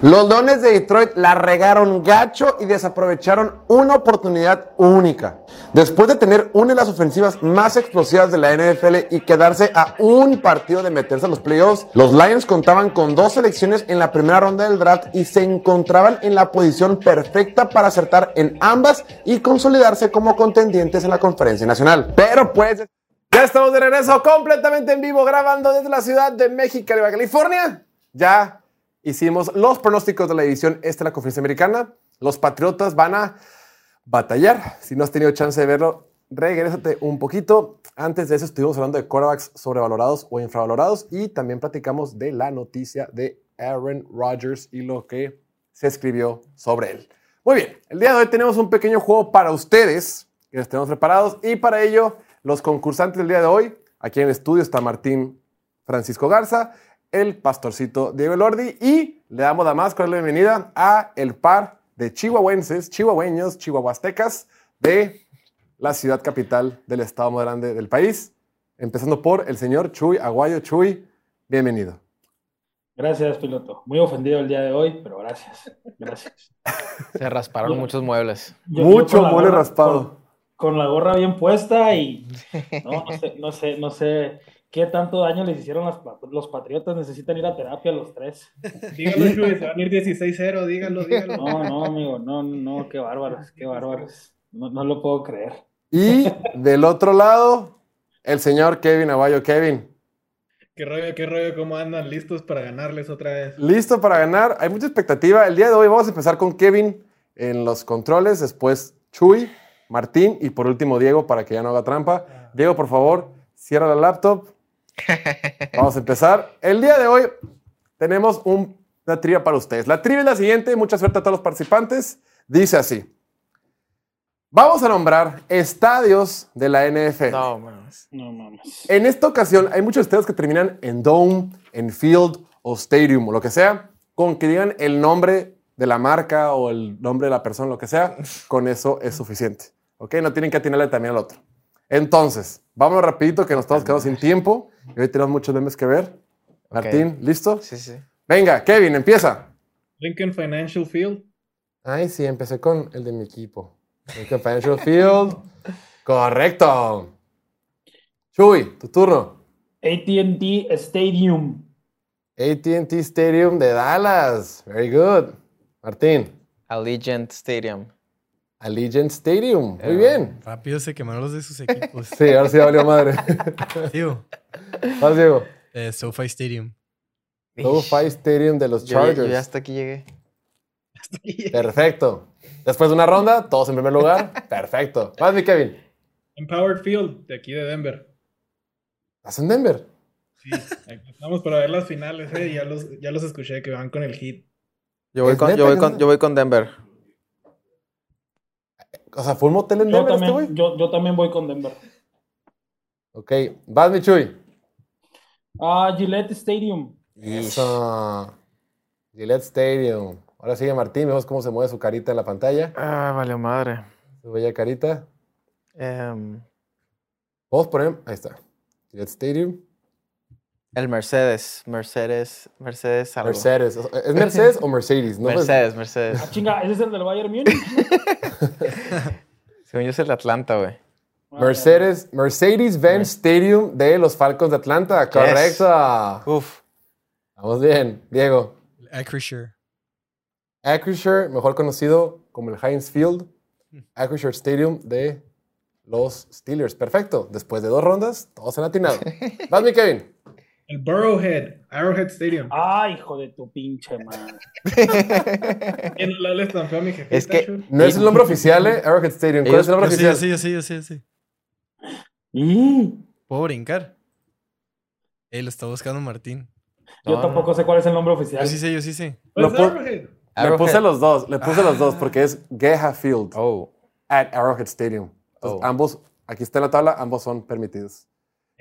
Los Leones de Detroit la regaron gacho y desaprovecharon una oportunidad única. Después de tener una de las ofensivas más explosivas de la NFL y quedarse a un partido de meterse a los playoffs, los Lions contaban con dos selecciones en la primera ronda del draft y se encontraban en la posición perfecta para acertar en ambas y consolidarse como contendientes en la conferencia nacional. Pero pues... Ya estamos de regreso completamente en vivo grabando desde la ciudad de México, California. Ya hicimos los pronósticos de la división este de la conferencia americana. Los Patriotas van a batallar. Si no has tenido chance de verlo, regrésate un poquito. Antes de eso estuvimos hablando de quarterbacks sobrevalorados o infravalorados y también platicamos de la noticia de Aaron Rodgers y lo que se escribió sobre él. Muy bien, el día de hoy tenemos un pequeño juego para ustedes que les tenemos preparados y para ello los concursantes del día de hoy, aquí en el estudio está Martín Francisco Garza, el pastorcito Diego Lordi y le damos la más cordial bienvenida a el par de chihuahuenses, chihuahueños, chihuahuastecas de la ciudad capital del estado más grande del país, empezando por el señor Chuy Aguayo. Chuy, bienvenido. Gracias, piloto. Muy ofendido el día de hoy, pero gracias. Gracias. Se rasparon Yo- muchos muebles. Yo- Mucho con la mole gorra- raspado. Con, con la gorra bien puesta y no, no sé, no sé, no sé qué tanto daño les hicieron las los patriotas. Necesitan ir a terapia los tres. Dígalo, Chuy, se van a ir 16-0, dígalo, dígalo. No, no, amigo, no, no, qué bárbaros, qué bárbaros. No, no lo puedo creer. Y del otro lado, el señor Kevin Aguayo. Kevin, ¿Qué rollo, qué rollo, cómo andan? ¿Listos para ganarles otra vez? listo para ganar. Hay mucha expectativa. El día de hoy vamos a empezar con Kevin en los controles, después Chuy, Martín y por último Diego para que ya no haga trampa. Diego, por favor, cierra la laptop. Vamos a empezar. El día de hoy tenemos un- una trivia para ustedes. La trivia es la siguiente. Mucha suerte a todos los participantes. Dice así. Vamos a nombrar estadios de la NFL. No, mames. No mames. En esta ocasión hay muchos estadios que terminan en dome, en field o stadium o lo que sea, con que digan el nombre de la marca o el nombre de la persona, lo que sea, con eso es suficiente. ¿Ok? No tienen que atinarle también al otro. Entonces, vámonos rapidito que nos estamos quedando sin tiempo y hoy tenemos muchos memes que ver. Martín, ¿listo? Sí, sí. Venga, Kevin, empieza. Lincoln Financial Field. Ay, sí, empecé con el de mi equipo. Lincoln Financial Field. Correcto. Chuy, tu turno. ATT Stadium. ATT Stadium de Dallas. Very good. Martín. Allegiant Stadium. Allegiant Stadium. Muy bien. Rápido se quemaron los de sus equipos. Sí, ahora sí valió madre. Tío, Vas, Diego. eh, SoFi Stadium. SoFi Stadium de los Yo, ya- yo Chargers. ya hasta aquí llegué. Perfecto. Después de una ronda, todos en primer lugar. Perfecto. Vas, mi Kevin. Empowered Field, de aquí de Denver. ¿Estás en Denver? Sí, aquí estamos para ver las finales, eh. Ya los, ya los escuché que van con el hit. Yo voy, ¿Es con, yo, voy con, yo voy con Denver. O sea, ¿fue un motel en Yo Denver este también, güey? yo, yo también voy con Denver. Ok. Vas, mi Chuy. Ah, Gillette Stadium. Eso. Gillette Stadium. Ahora sigue Martín. Vemos cómo se mueve su carita en la pantalla. Ah, vale madre. Su bella carita. Em, Vamos a poner. Ahí está. Gillette Stadium. El Mercedes. Mercedes. Mercedes algo. Mercedes. ¿Es Mercedes o Mercedes? No, pues, Mercedes, Mercedes. Ah, chinga, ese es el del Bayern Múnich. Según yo es el de Atlanta, güey. Mercedes, Mercedes-Benz Stadium de los Falcons de Atlanta. Correcto. Uf. Vamos bien. Diego. Acrisure. Acrisure, mejor conocido como el Heinz Field. Acrisure Stadium de los Steelers. Perfecto. Después de dos rondas, todos han atinado. Vas, mi Kevin. El Burrowhead, Arrowhead Stadium. Ah, hijo de tu pinche madre. ¿Quién no le estampó a mi jefe? Es que- No es el nombre oficial, ¿eh? Arrowhead Stadium. ¿Cuál Ellos- es el nombre sí, oficial? sí, sí, sí, sí. Y ¿Puedo brincar? Él lo está buscando Martín. Yo No, tampoco no. sé cuál es el nombre oficial. Yo sí sé, yo sí sé. Pues Lo pu- Arrowhead. Le puse los dos, le puse los dos porque es Geha Field Oh. at Arrowhead Stadium. Entonces, Oh. ambos, aquí está en la tabla, ambos son permitidos.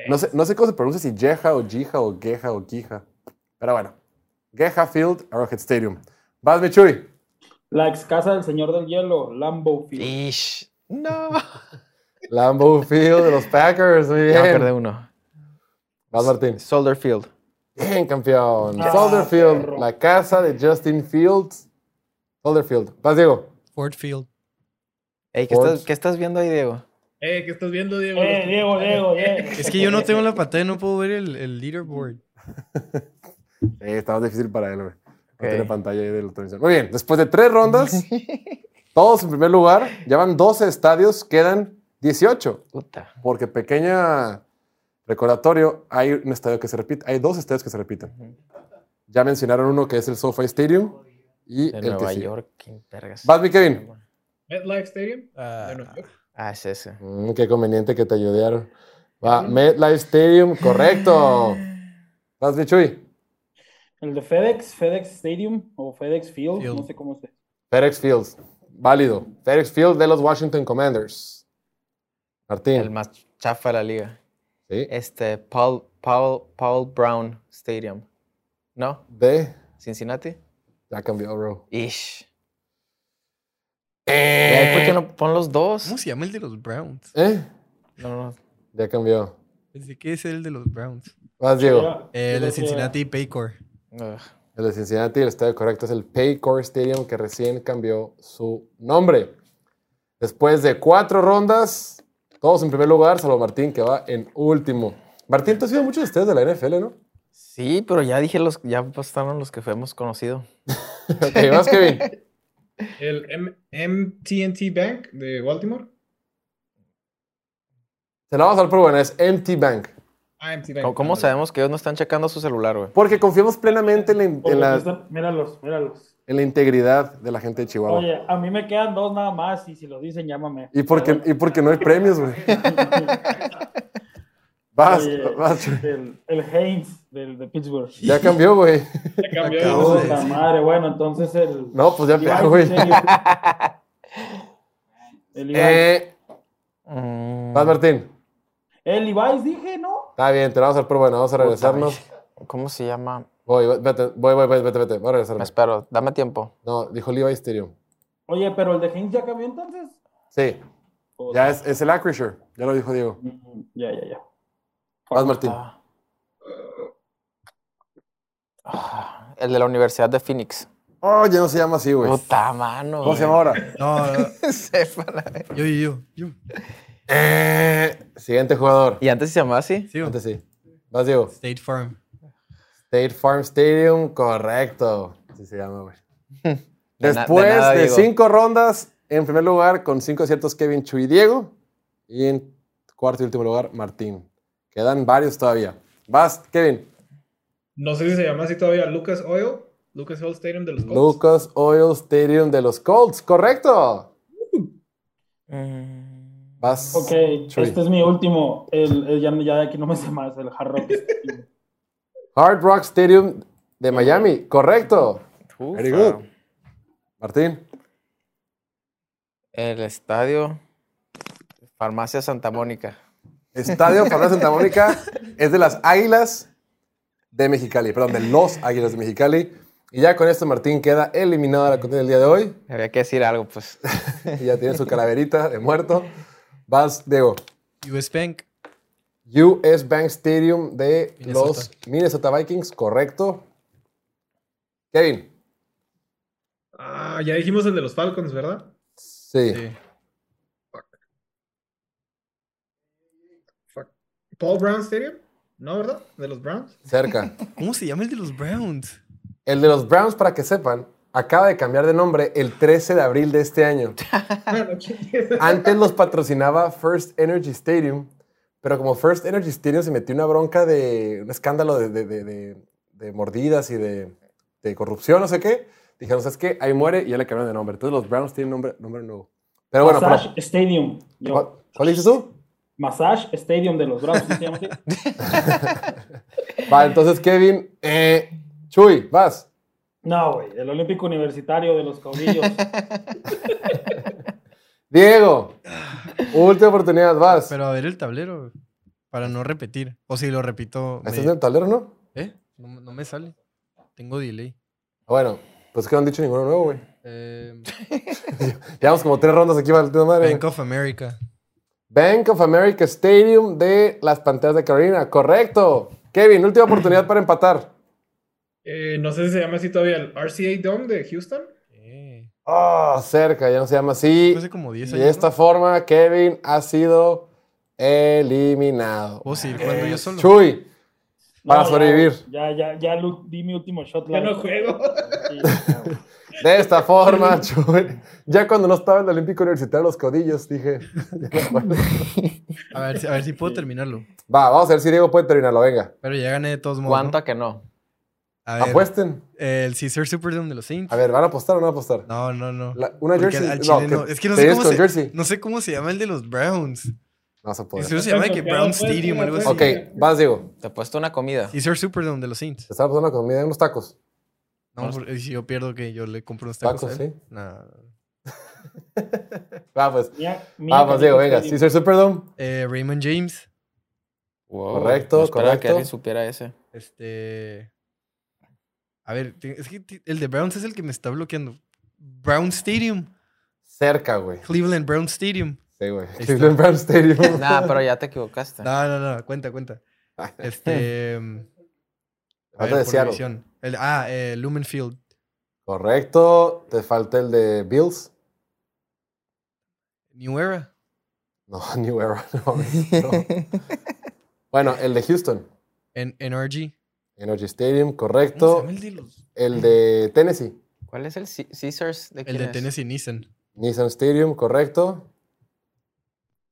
No sé, no sé cómo se pronuncia, si Jeha o Jija o Geha o Gija. Pero bueno, Geha Field, Arrowhead Stadium. Vas, Michuy. La ex casa del señor del hielo, Lambeau Field. Ish. No. Lambeau Field de los Packers, muy Ya me perdí bien. uno. Vas, Martín. Soldier Field. Bien, campeón. Ah, Soldier Field, perro. la casa de Justin Fields. Soldier Field. Vas, Diego. Ford Field. Ey, ¿qué, estás, ¿qué estás viendo ahí, Diego? Eh, ¿qué estás viendo, Diego? Eh, Diego, Diego, Diego. Es que yo no tengo la pantalla, no puedo ver el, el leaderboard. Eh, está más difícil para él, güey. No tiene pantalla ahí de la televisión. Muy bien, después de tres rondas, todos en primer lugar, llevan 12 estadios, quedan 18. Puta. Porque pequeña recordatorio, hay un estadio que se repite, hay dos estadios que se repiten. Ya mencionaron uno que es el SoFi Stadium y De el Nueva que sí. York. ¿Qué vergas? Vas, mi Kevin. MetLife Stadium. Ah, de Nueva York. Ah, es ese. Mm, qué conveniente que te ayudaron. Va, MetLife Stadium, correcto. Vas, Michuy. El de FedEx, FedEx Stadium o FedEx Field, Field. no sé cómo se. FedEx Fields, válido. FedEx Field de los Washington Commanders. Martín. El más chafa de la liga. Sí. Este, Paul, Paul, Paul Brown Stadium. ¿No? De. ¿Cincinnati? Ya cambió, bro. Ish. ¿Y ahí por qué no pon los dos? ¿Cómo se llama el de los Browns? ¿Eh? No, no. Ya cambió. Pensé que es el de los Browns. Vas, Diego. Eh, el de Cincinnati Paycor. El de Cincinnati, el estadio correcto es el Paycor Stadium, que recién cambió su nombre. Después de cuatro rondas, todos en primer lugar, salvo Martín, que va en último. Martín, tú has sido muchos de ustedes de la NFL, ¿no? Sí, pero ya dije los, ya pasaron los que hemos conocido. Ok, vas, Kevin. El M- MTNT Bank de Baltimore. Se la vamos a dar por buena, es MT Bank. Ah, MT Bank. ¿Cómo, cómo sabemos que ellos no están checando su celular, güey? Porque confiamos plenamente en la, en la- aquí están- míralos, míralos. en la integridad de la gente de Chihuahua. Oye, a mí me quedan dos nada más y si los dicen, llámame. y, porque, y porque no hay premios, güey. Vas, Oye, vas. el, el Haynes del, de Pittsburgh. Ya cambió, güey. Ya cambió. Acabo de decir. madre, bueno, entonces el. No, pues ya Levi's pegó, güey. El Levi's. Eh, Mm, vas, Martín. El Levi's dije, ¿no? Está bien, te la vamos a dar por buena. Vamos a regresarnos. ¿Cómo se llama? Voy, vete, voy, voy, voy, vete, vete. Voy a Me regresarme. espero, dame tiempo. No, dijo Levi Stadium. Oye, pero el de Haynes ya cambió entonces. Sí, ya es, es el Acrisure. Ya lo dijo Diego. Mm, Ya, ya, ya. Vas, Martín. Ah. Ah, el de la Universidad de Phoenix. Oh, ya no se llama así, güey. Puta mano. ¿Cómo se llama ahora? No, no, yo, yo, yo, yo. Eh, siguiente jugador. ¿Y antes se llamaba así? Sigo. Antes sí. Vas, Diego. State Farm. State Farm Stadium, correcto. Así se llama, güey. Después de de, nada, Diego. cinco rondas, en primer lugar, con cinco aciertos, Kevin, Chuy y Diego. Y en cuarto y último lugar, Martín. Quedan varios todavía. Vas, Kevin. No sé si se llama así todavía Lucas Oil. Lucas Oil Stadium de los Colts. Lucas Oil Stadium de los Colts, correcto. Mm, Vas. Ok, Chuy. este es mi último. El, el- ya, ya de aquí no me sé más, el Hard Rock. Stadium. Hard Rock Stadium de Miami, correcto. ufa. Very good. Martín. El estadio Farmacia Santa Mónica. Estadio Farmacia Santa Mónica es de las Águilas de Mexicali, perdón, de los Águilas de Mexicali. Y ya con esto Martín queda eliminado de la contienda del día de hoy. Había que decir algo, pues. Y ya tiene su calaverita de muerto. Vas, Diego. US Bank. US Bank Stadium de Minnesota. los Minnesota Vikings, correcto. Kevin. Ah, ya dijimos el de los Falcons, ¿verdad? Sí. Sí. Paul Brown Stadium. ¿No, verdad? De los Browns. cerca. ¿Cómo se llama el de los Browns? El de los Browns, para que sepan, acaba de cambiar de nombre el 13 de abril de este año. Antes los patrocinaba First Energy Stadium, pero como First Energy Stadium se metió una bronca de un escándalo de, de- de- de- de mordidas y de, de corrupción, no sé qué, dijeron, ¿sabes qué? Ahí muere y ya le cambiaron de nombre. Entonces los Browns tienen nombre, nombre nuevo. Pero bueno, para- Massage Stadium. ¿cuál, cuál dices tú? Massage Stadium de los Browns. ¿sí se llama así? Va, entonces, Kevin, eh, Chuy, vas. No, güey, el Olímpico Universitario de los Caudillos. Diego, última oportunidad, vas. Pero a ver el tablero, para no repetir. O si lo repito. me- ¿Estás en el tablero, no? ¿Eh? No, no me sale. Tengo delay. Bueno, pues que no han dicho ninguno nuevo, güey. Eh, Llevamos como tres rondas aquí para la madre. Bank of America. Bank of America Stadium de las Panteras de Carolina. Correcto. Kevin, última oportunidad para empatar. Eh, no sé si se llama así todavía el RCA Dome de Houston. Eh, Oh, cerca, ya no se llama así. hace como 10 Y años. de esta ¿no? forma, Kevin ha sido eliminado. ¿Puedo seguir jugando yo solo? Chuy, para No, sobrevivir. Ya, ya, ya, di mi último shot. Ya no juego. Sí. De esta forma, Chuy. Ya cuando no estaba en el Olímpico Universitario de los Codillos, dije. A ver, si- a ver si puedo terminarlo. Va, vamos a ver si Diego puede terminarlo. Venga. Pero ya gané de todos modos. ¿Cuánto ¿no? a que no? A ver, Apuesten. el Caesar Superdome de los Saints. A ver, ¿van a apostar o no van a apostar? No, no, no. La- una Porque jersey. al no, chile que no. Es que no sé, cómo se, jersey. no sé cómo se llama el de los Browns. No se puede. Eso se llama de que Brown Stadium, algo así. Ok, vas, Diego. Te he puesto una comida. Caesar Superdome de los Saints. Te estaba pasando la comida en unos tacos. No, si yo pierdo que yo le compro unos tacos. Tacos, sí. Nah. Va. Mía- mía Vamos, Caliente Diego, venga. Caesar Superdome. Eh, Raymond James. Wow, Correcto, no que alguien supiera ese. Este. A ver, es que el de Browns es el que me está bloqueando. Brown Stadium. Cerca, güey. Cleveland Brown Stadium. Sí, güey. está. Cleveland Brown Stadium. Nah, pero ya te equivocaste. No, no, no, cuenta, cuenta. Este. a de Seattle. El- ah, eh, Lumen Field. Correcto. Te falta el de Bills. New Era. No, New Era. no, no. Bueno, el de Houston. En NRG. Energy Stadium, ¿Cómo se correcto. el de los? El de Tennessee. ¿Cuál es el C- Caesars? ¿De El de es? Tennessee Nissan. Nissan Stadium, correcto.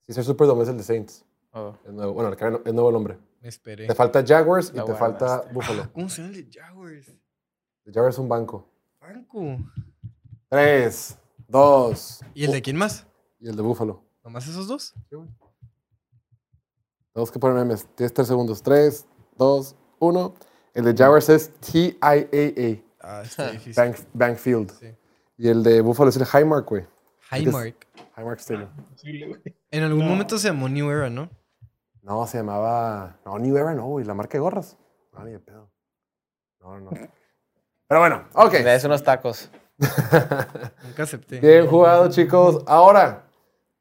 Caesar Superdome es el de Saints. Oh. El nuevo, bueno, el nuevo nombre. Me esperé. Te falta Jaguars y te falta. Buffalo. ¿Cómo se llama el de Jaguars? El Jaguars es un banco. Banco. Tres, dos. ¿Y el de quién más? Y el de Buffalo. ¿Nomás esos dos? Tenemos que poner memes. Tienes tres segundos. Tres, dos, uno. El de Jaguars es TIAA, Ah, está difícil. Bank, Bank Field. Sí. Y el de Buffalo es el Highmark, güey. Highmark. Highmark Stadium. Posible, güey. En algún No. momento se llamó New Era, ¿no? No, se llamaba. No, New Era, no, güey. La marca de gorras. No, ni de pedo. No, no. Pero bueno, ok. Le des unos tacos. Nunca acepté. Bien jugado, chicos. Ahora,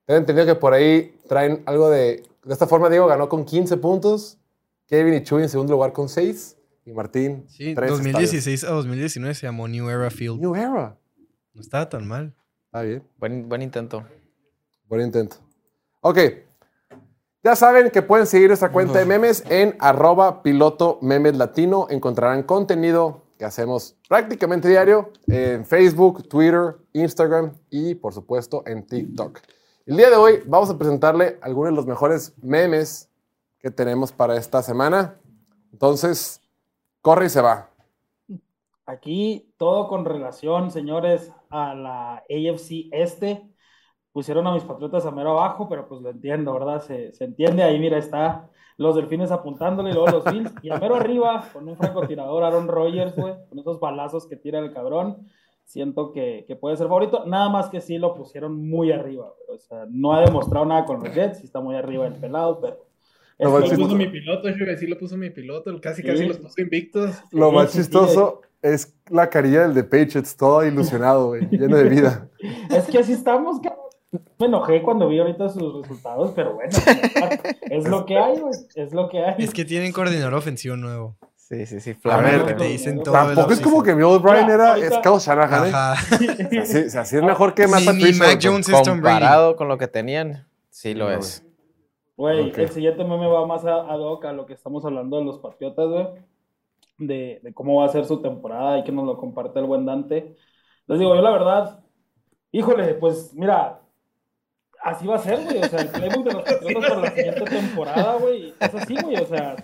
tengo entendido que por ahí traen algo de. De esta forma, Diego ganó con 15 puntos. Kevin y Chuy en segundo lugar con 6. Y Martín, Sí, 3 2016 a 2019 se llamó New Era Field. New Era. No estaba tan mal. Está bien. Buen, buen intento. Buen intento. Ok. Ya saben que pueden seguir nuestra cuenta de memes en arroba piloto memes latino. Encontrarán contenido que hacemos prácticamente diario en Facebook, Twitter, Instagram y por supuesto en TikTok. El día de hoy vamos a presentarle algunos de los mejores memes que tenemos para esta semana. Entonces, corre y se va. Aquí todo con relación, señores, a la AFC Este. Pusieron a mis patriotas a mero abajo, pero pues lo entiendo, ¿verdad? Se, se entiende. Ahí, mira, está los delfines apuntándole y luego los Bills. Y a mero arriba, con un francotirador, Aaron Rodgers, güey, con esos balazos que tira el cabrón. Siento que, que puede ser favorito. Nada más que sí lo pusieron muy arriba, güey. O sea, no ha demostrado nada con los Jets. Sí está muy arriba el pelado, pero. Lo puso mi piloto, yo sí lo puso mi piloto. Casi, Sí. casi los puso invictos. Lo Sí, más sí, chistoso es la carilla del de Patriots, todo ilusionado, güey, lleno de vida. Es que así estamos, cabrón. Me enojé cuando vi ahorita sus resultados, pero bueno, es lo que hay, güey. Es lo que hay. Es que tienen coordinador ofensivo nuevo. Sí, sí, sí. A Flamel. ver, te dicen todo. Tampoco es como que Bill O'Brien Mira, era Kyle Shanahan, ¿eh? Ajá. Así, así es mejor que Matt Patricia. Comparado con lo que tenían, sí lo es. Güey, el siguiente meme va más a, ad hoc a lo que estamos hablando de los Patriotas, güey. De, de cómo va a ser su temporada y que nos lo comparte el buen Dante. Les digo, yo la verdad, híjole, pues mira, así va a ser, güey. O sea, el playbook de los Patriotas para la siguiente temporada, güey, es así, güey. O sea,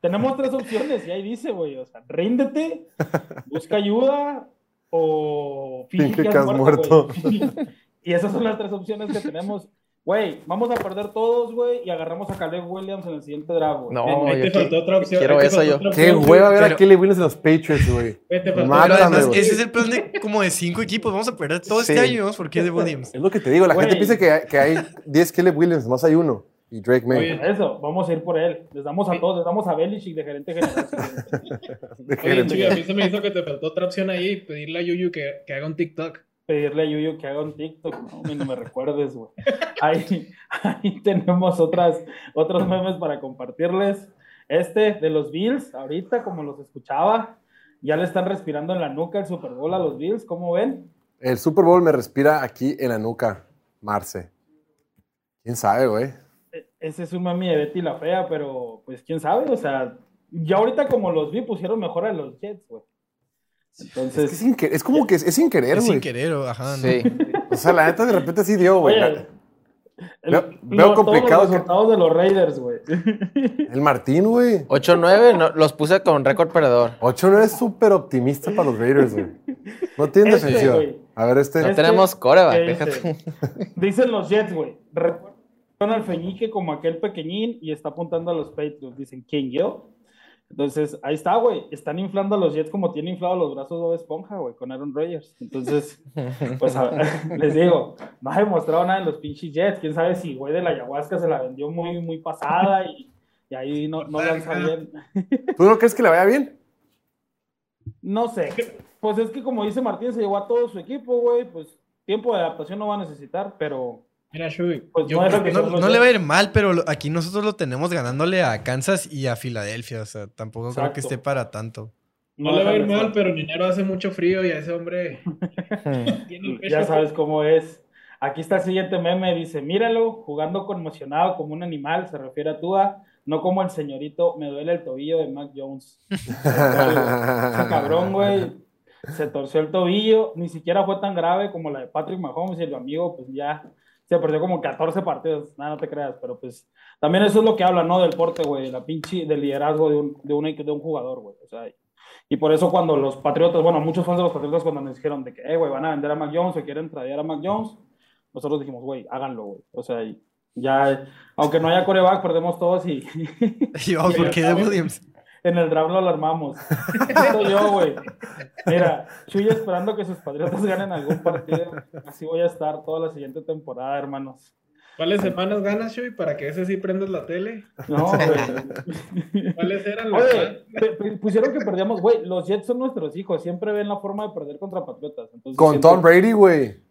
tenemos tres opciones y ahí dice, güey. O sea, ríndete, busca ayuda o Finge que has muerto. güey. Y esas son las tres opciones que tenemos. Güey, vamos a perder todos, güey, y agarramos a Caleb Williams en el siguiente draft, güey. No, yo te faltó otra opción. quiero eso yo. Qué hueva ver a Kelly Williams en los Patriots, güey. Además, ese es el plan de como de cinco equipos. Vamos a perder todo Sí. este año y vamos por Caleb Williams. Es lo que te digo, la gente piensa que hay, que hay 10 Caleb Williams, más hay uno. Y Drake May. Oye, Eso, vamos a ir por él. Les damos a todos, les damos a Belichick de gerente general. De Oye, a mí se me hizo que te faltó otra opción ahí, pedirle a Yuyu que, que haga un TikTok. Pedirle a Yuyu que haga un TikTok, no, ni no me recuerdes, güey. Ahí, ahí tenemos otras, otros memes para compartirles. Este de los Bills, ahorita, como los escuchaba, ya le están respirando en la nuca el Super Bowl a los Bills, ¿cómo ven? El Super Bowl me respira aquí en la nuca, Marce. ¿Quién sabe, güey? E- Ese es un mami de Betty la Fea, pero pues quién sabe, o sea, ya ahorita como los vi pusieron mejor a los Jets, güey. Es, Entonces, que sin que- es como que es, es sin querer, Es güey. sin querer, o- ajá. ¿no? Sí. O sea, la neta de repente sí dio, güey. Veo- veo complicado todos los resultados de los Raiders, güey. El Martín, güey. 8-9, no, los puse con récord perdedor. 8 no es súper optimista para los Raiders, güey. No tienen Este, defensiva. güey. A ver, este. No Este, tenemos coreback, ¿qué déjate. dice? Dicen los Jets, güey. Recuerdan al Feñique como aquel pequeñín y está apuntando a los Patriots. Dicen, ¿quién yo? Entonces, ahí está, güey. Están inflando a los Jets como tiene inflado los brazos Bob Esponja, güey, con Aaron Rodgers. Entonces, pues a- les digo, no ha demostrado nada en los pinches Jets. Quién sabe si, güey, de la ayahuasca se la vendió muy, muy pasada y, y ahí no, no lanza bien. ¿Tú no crees que le vaya bien? No sé. Pues es que como dice Martín, se llevó a todo su equipo, güey. Pues tiempo de adaptación no va a necesitar, pero Mira, Shui, pues yo no creo que No, no le va a ir mal, pero aquí nosotros lo tenemos ganándole a Kansas y a Filadelfia. O sea, tampoco creo que esté para tanto. no le va a ir mal, pero en enero hace mucho frío y a ese hombre tiene el pecho Ya sabes cómo es. Aquí está el siguiente meme, dice, míralo, jugando conmocionado como un animal, se refiere a Tua, no como el señorito, me duele el tobillo de Mac Jones. Ese cabrón, güey, se torció el tobillo, ni siquiera fue tan grave como la de Patrick Mahomes y el amigo, pues ya se perdió como 14 partidos, nada, no te creas, pero pues también eso es lo que habla, ¿no? Del porte, güey, la pinche, del liderazgo de un, de un, de un jugador, güey, o sea, y por eso cuando los Patriotas, bueno, muchos fans de los Patriotas cuando nos dijeron de que, eh, güey, van a vender a Mac Jones o quieren traer a Mac Jones, nosotros dijimos, güey, háganlo, güey. O sea, ya, aunque no haya coreback, perdemos todos y Y vamos por Williams. En el draft lo alarmamos. Soy yo, güey. Mira, Chuy esperando que sus Patriotas ganen algún partido. Así voy a estar toda la siguiente temporada, hermanos. ¿Cuáles semanas ganas, Shui, para que ese sí prendas la tele? No, güey. ¿Cuáles eran los Oye, pusieron que perdíamos, güey, los Jets son nuestros hijos, siempre ven la forma de perder contra Patriotas. Entonces, Con Tom Brady, güey.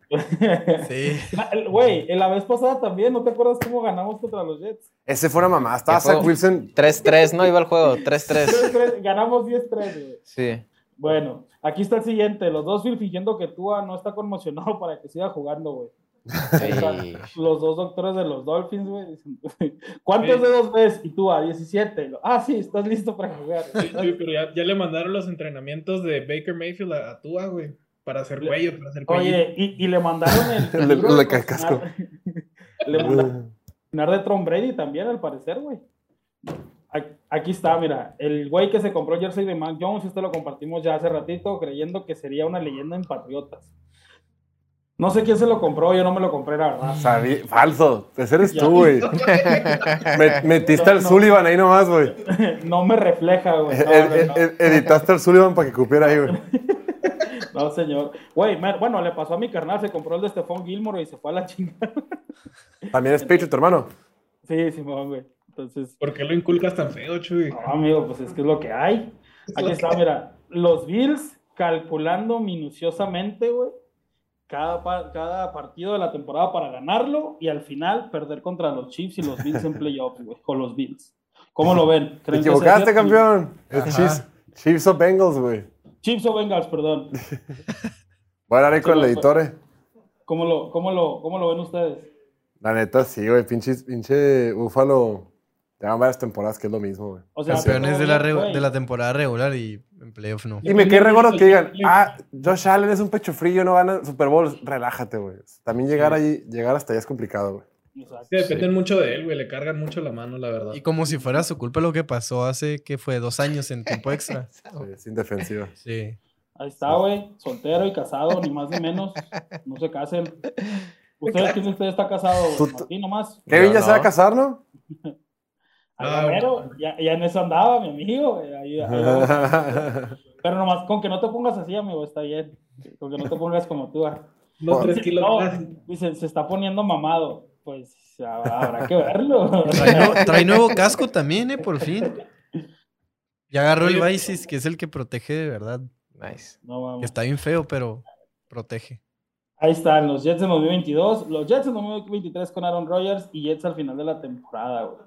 Sí. El- Güey, en la vez pasada también, ¿no te acuerdas cómo ganamos contra los Jets? Ese fue una mamá. Estaba. Zach Wilson. 3-3, ¿no? Iba el juego, 3-3. 3-3, Ganamos 10-3, güey. Sí. Bueno, aquí está el siguiente. Los dos fingiendo que Tua no está conmocionado para que siga jugando, güey. Sí. Los dos doctores de los Dolphins, güey. dicen, ¿Cuántos Sí. dedos ves? Y Tua, 17. Ah, sí, estás listo para jugar. Sí, sí, pero ya, ya le mandaron los entrenamientos de Baker Mayfield a, a Tua, güey. Para hacer cuello, para hacer cuello. Oye, y, y le mandaron el. el Le- le casco. le mandaron cocinar de Tom Brady también, al parecer, güey. Aquí está, mira, el güey que se compró jersey de Mac Jones, esto lo compartimos ya hace ratito, creyendo que sería una leyenda en Patriotas. No sé quién se lo compró, yo no me lo compré, la verdad. Sabí- Falso. Ese eres Ya. tú, güey. Me- metiste No, al no. Sullivan ahí nomás, güey. No me refleja, güey. No, Ed- no, ed- no. ed- editaste al Sullivan para que cupiera ahí, güey. No, señor. Güey, bueno, le pasó a mi carnal, se compró el de Stephon Gilmore y se fue a la chingada. También es Patriot, hermano. Sí, Simón, güey. Entonces, ¿Por qué lo inculcas tan feo, Chuy? no, amigo, pues es que es lo que hay. Aquí está, mira, los Bills calculando minuciosamente, güey, cada, pa- cada partido de la temporada para ganarlo y al final perder contra los Chiefs y los Bills en playoffs, güey, con los Bills. ¿Cómo lo ven? Te ¿Creen que sea equivocaste, campeón. Es. Chiefs, Chiefs o Bengals, güey. Chiefs o Bengals, perdón. Voy a dar ahí con el Sí, editor, eh. ¿Cómo lo, cómo lo, cómo lo ven ustedes? La neta, sí, güey. Pinche, pinche Búfalo. Llevan varias temporadas que es lo mismo, güey. O sea, Campeones de la, de la temporada regular y en playoff no. Y me quedé re gordo que digan, ah, Josh Allen es un pecho frío, no gana Super Bowl. Relájate, güey. También llegar ahí, llegar hasta allá es complicado, güey. Exacto. Sí, dependen mucho de él, güey. Le cargan mucho la mano, la verdad. Y como si fuera su culpa lo que pasó hace, que fue dos años en tiempo extra. Sí, sin defensiva. Sí. Ahí está, güey, soltero y casado, ni más ni menos. No se casen. ¿Ustedes quién de ustedes está casado? Martín nomás. Kevin ya se va a no. casar, ¿no? Ah, Ah, bueno, ya, ya en eso andaba, mi amigo. ahí- ahí. Pero nomás, con que no te pongas así, amigo, está bien. Con que no te pongas como tú. ah. Unos Bueno. tres kilos No, dice, se está poniendo mamado. Pues habrá que verlo. Trae, nuevo- trae nuevo casco también, ¿eh? Por fin. Ya agarró el. Visis, que es el que protege de verdad. Nice. No, Que vamos. está bien feo, pero protege. Ahí están los Jets en 2022, los Jets en 2023 con Aaron Rodgers y Jets al final de la temporada, güey.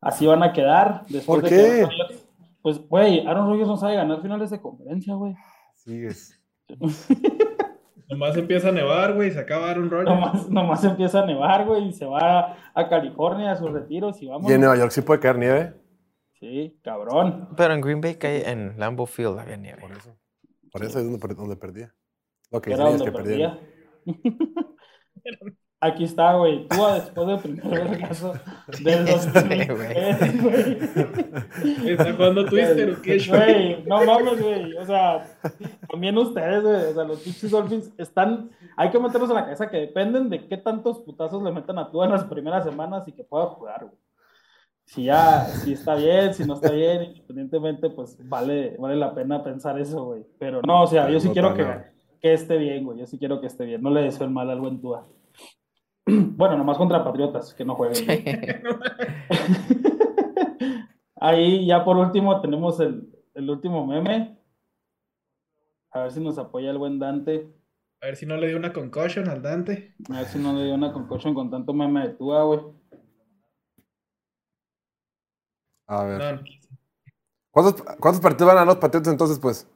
Así van a quedar. Después ¿Por de qué? que Aaron Rodgers- pues, güey, Aaron Rodgers no sabe ganar finales de conferencia, güey. Sigues. Nomás empieza a nevar, güey, se acaba Aaron Rodgers. Nomás, nomás empieza a nevar, güey, y se va a California a sus retiros y vamos. Y en Nueva York sí puede caer nieve. Sí, cabrón. Pero en Green Bay, cae- en Lambeau Field había nieve. Por eso. Por eso es donde, donde perdía. Lo que Era es que perdía. perdía. Aquí está, güey. Tú después del primer vergazo del Este, 2003, güey. ¿Está jugando Twister o qué? Güey, no mames, güey. O sea, también ustedes, güey. O sea, los pinches Dolphins están. Hay que meterlos en la cabeza que dependen de qué tantos putazos le metan a tú en las primeras semanas y que pueda jugar, güey. Si ya, si está bien, si no está bien, independientemente, pues vale, vale la pena pensar eso, güey. Pero no, o sea, yo sí No, quiero que, que esté bien, güey. Yo sí quiero que esté bien. No le deseo el mal al buen Tua. Bueno, nomás contra Patriotas, que no jueguen. Ahí ya por último tenemos el, el último meme. A ver si nos apoya el buen Dante. A ver si no le dio una concussion al Dante. A ver si no le dio una concussion con tanto meme de Tua, güey. A ver. No, ¿Cuántos, ¿Cuántos partidos van a los Patriotas entonces, pues?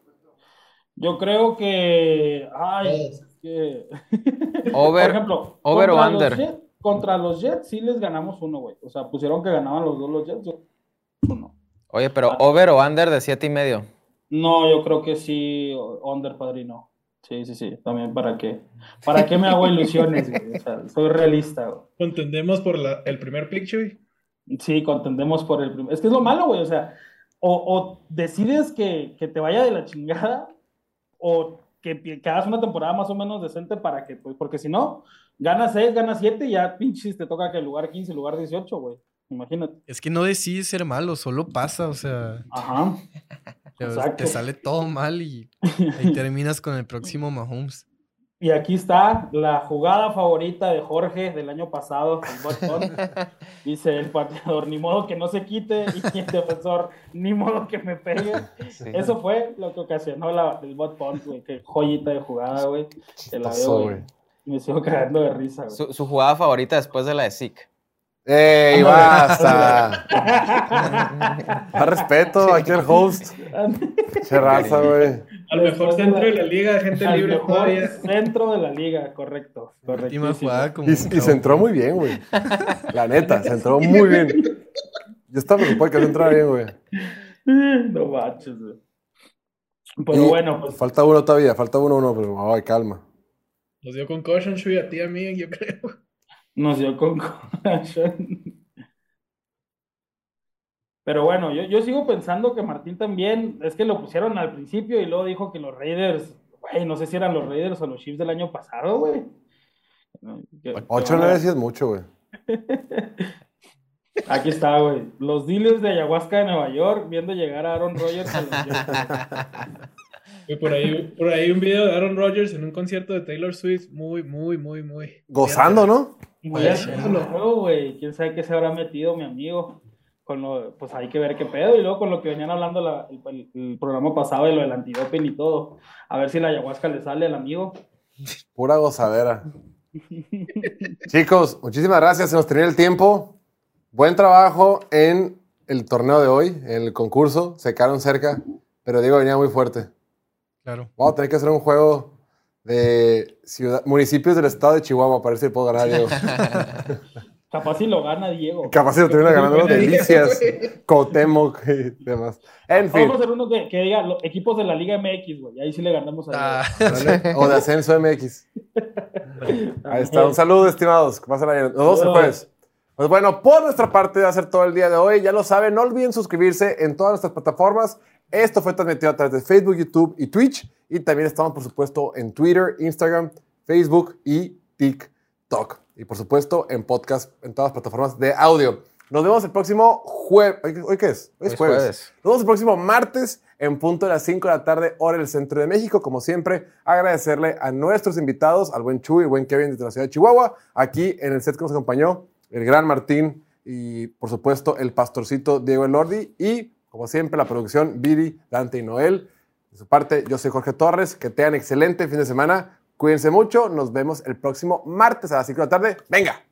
Yo creo que. Ay, es que. Over- Por ejemplo, over o contra los under. Jets- contra los Jets sí les ganamos uno, güey. O sea, pusieron que ganaban los dos los Jets. yo- Uno. Oye, pero over o under de siete y medio. No, yo creo que sí, under padrino. Sí, sí, sí. También para qué. ¿Para qué me hago ilusiones, güey? O sea, soy realista, güey. contendemos por la- el primer pick, Chuy. Sí, contendemos por el primer. Es que es lo malo, güey. O sea, o, o decides que, que te vaya de la chingada, o que, que hagas una temporada más o menos decente para que, pues, porque si no, ganas 6, ganas 7 y ya pinches te toca que el lugar 15, lugar 18, güey. Imagínate. Es que no decides ser malo, solo pasa, o sea, Ajá. te, te sale todo mal y, y terminas con el próximo Mahomes. Y aquí está la jugada favorita de Jorge del año pasado, el. Dice el pateador, ni modo que no se quite, y el defensor, ni modo que me pegue. Eso fue lo que ocasionó la, el bot punt, güey. Qué joyita de jugada, güey. La veo. Y me sigo cagando de risa, güey. Su, su jugada favorita después de la de Zeke. ¡Ey, basta! Más respeto aquí al host. Che raza, güey. Al mejor centro de la liga, gente Al libre mejor todavía. centro de la liga, correcto. Última jugada como Y, y se entró muy bien, güey. La neta, se entró muy bien. Yo estaba preocupado que se entrara bien, güey. No manches, güey. Pero Y bueno, pues Falta uno todavía, falta uno, uno, pero ay, calma. Nos dio concussion, Chuy, a ti a mí, yo creo. nos dio con corazón. Pero bueno, yo, yo sigo pensando que Martín también, es que lo pusieron al principio y luego dijo que los Raiders, güey, no sé si eran los Raiders o los Chiefs del año pasado, güey. Que- que 8 o van a- 9 sí es mucho, güey. Aquí está, güey. Los dealers de ayahuasca de Nueva York viendo llegar a Aaron Rodgers a los por ahí, por ahí un video de Aaron Rodgers en un concierto de Taylor Swift. Muy, muy, muy, muy. Gozando, ¿no? Muy güey. Quién sabe qué se habrá metido mi amigo. Con lo, pues hay que ver qué pedo. Y luego con lo que venían hablando la- el, el- el programa pasado de lo del antidoping y todo. A ver si la ayahuasca le sale al amigo. Pura gozadera. Chicos, muchísimas gracias. Se nos tenía el tiempo. Buen trabajo en el torneo de hoy, en el concurso. Se quedaron cerca, pero Diego venía muy fuerte. Claro. Vamos a tener que hacer un juego de ciudad, municipios del estado de Chihuahua para ver si puedo ganar, Diego. Capaz si lo gana Diego. Capaz si lo termina ganando Delicias. Cuauhtémoc y demás. En fin, Vamos a hacer uno que, que diga los equipos de la Liga MX, güey. Ahí sí le ganamos a Ah, ¿vale? o de Ascenso MX. Ahí está. Un saludo, estimados. Que pasen ayer. El Saludos. jueves. Pues bueno, por nuestra parte va a ser todo el día de hoy. Ya lo saben, no olviden suscribirse en todas nuestras plataformas. Esto fue transmitido a través de Facebook, YouTube y Twitch. Y también estamos, por supuesto, en Twitter, Instagram, Facebook y TikTok. Y por supuesto, en podcast, en todas las plataformas de audio. Nos vemos el próximo jueves. ¿Hoy, qué es? Hoy es jueves. jueves. Nos vemos el próximo martes en punto de las 5 de la tarde, hora del centro de México. Como siempre, agradecerle a nuestros invitados, al buen Chuy, buen Kevin desde la ciudad de Chihuahua, aquí en el set que nos acompañó, el gran Martín y, por supuesto, el pastorcito Diego Elordi y, como siempre, la producción Viri, Dante y Noel. De su parte, yo soy Jorge Torres. Que tengan excelente fin de semana. Cuídense mucho. Nos vemos el próximo martes a las 5 de la tarde. ¡Venga!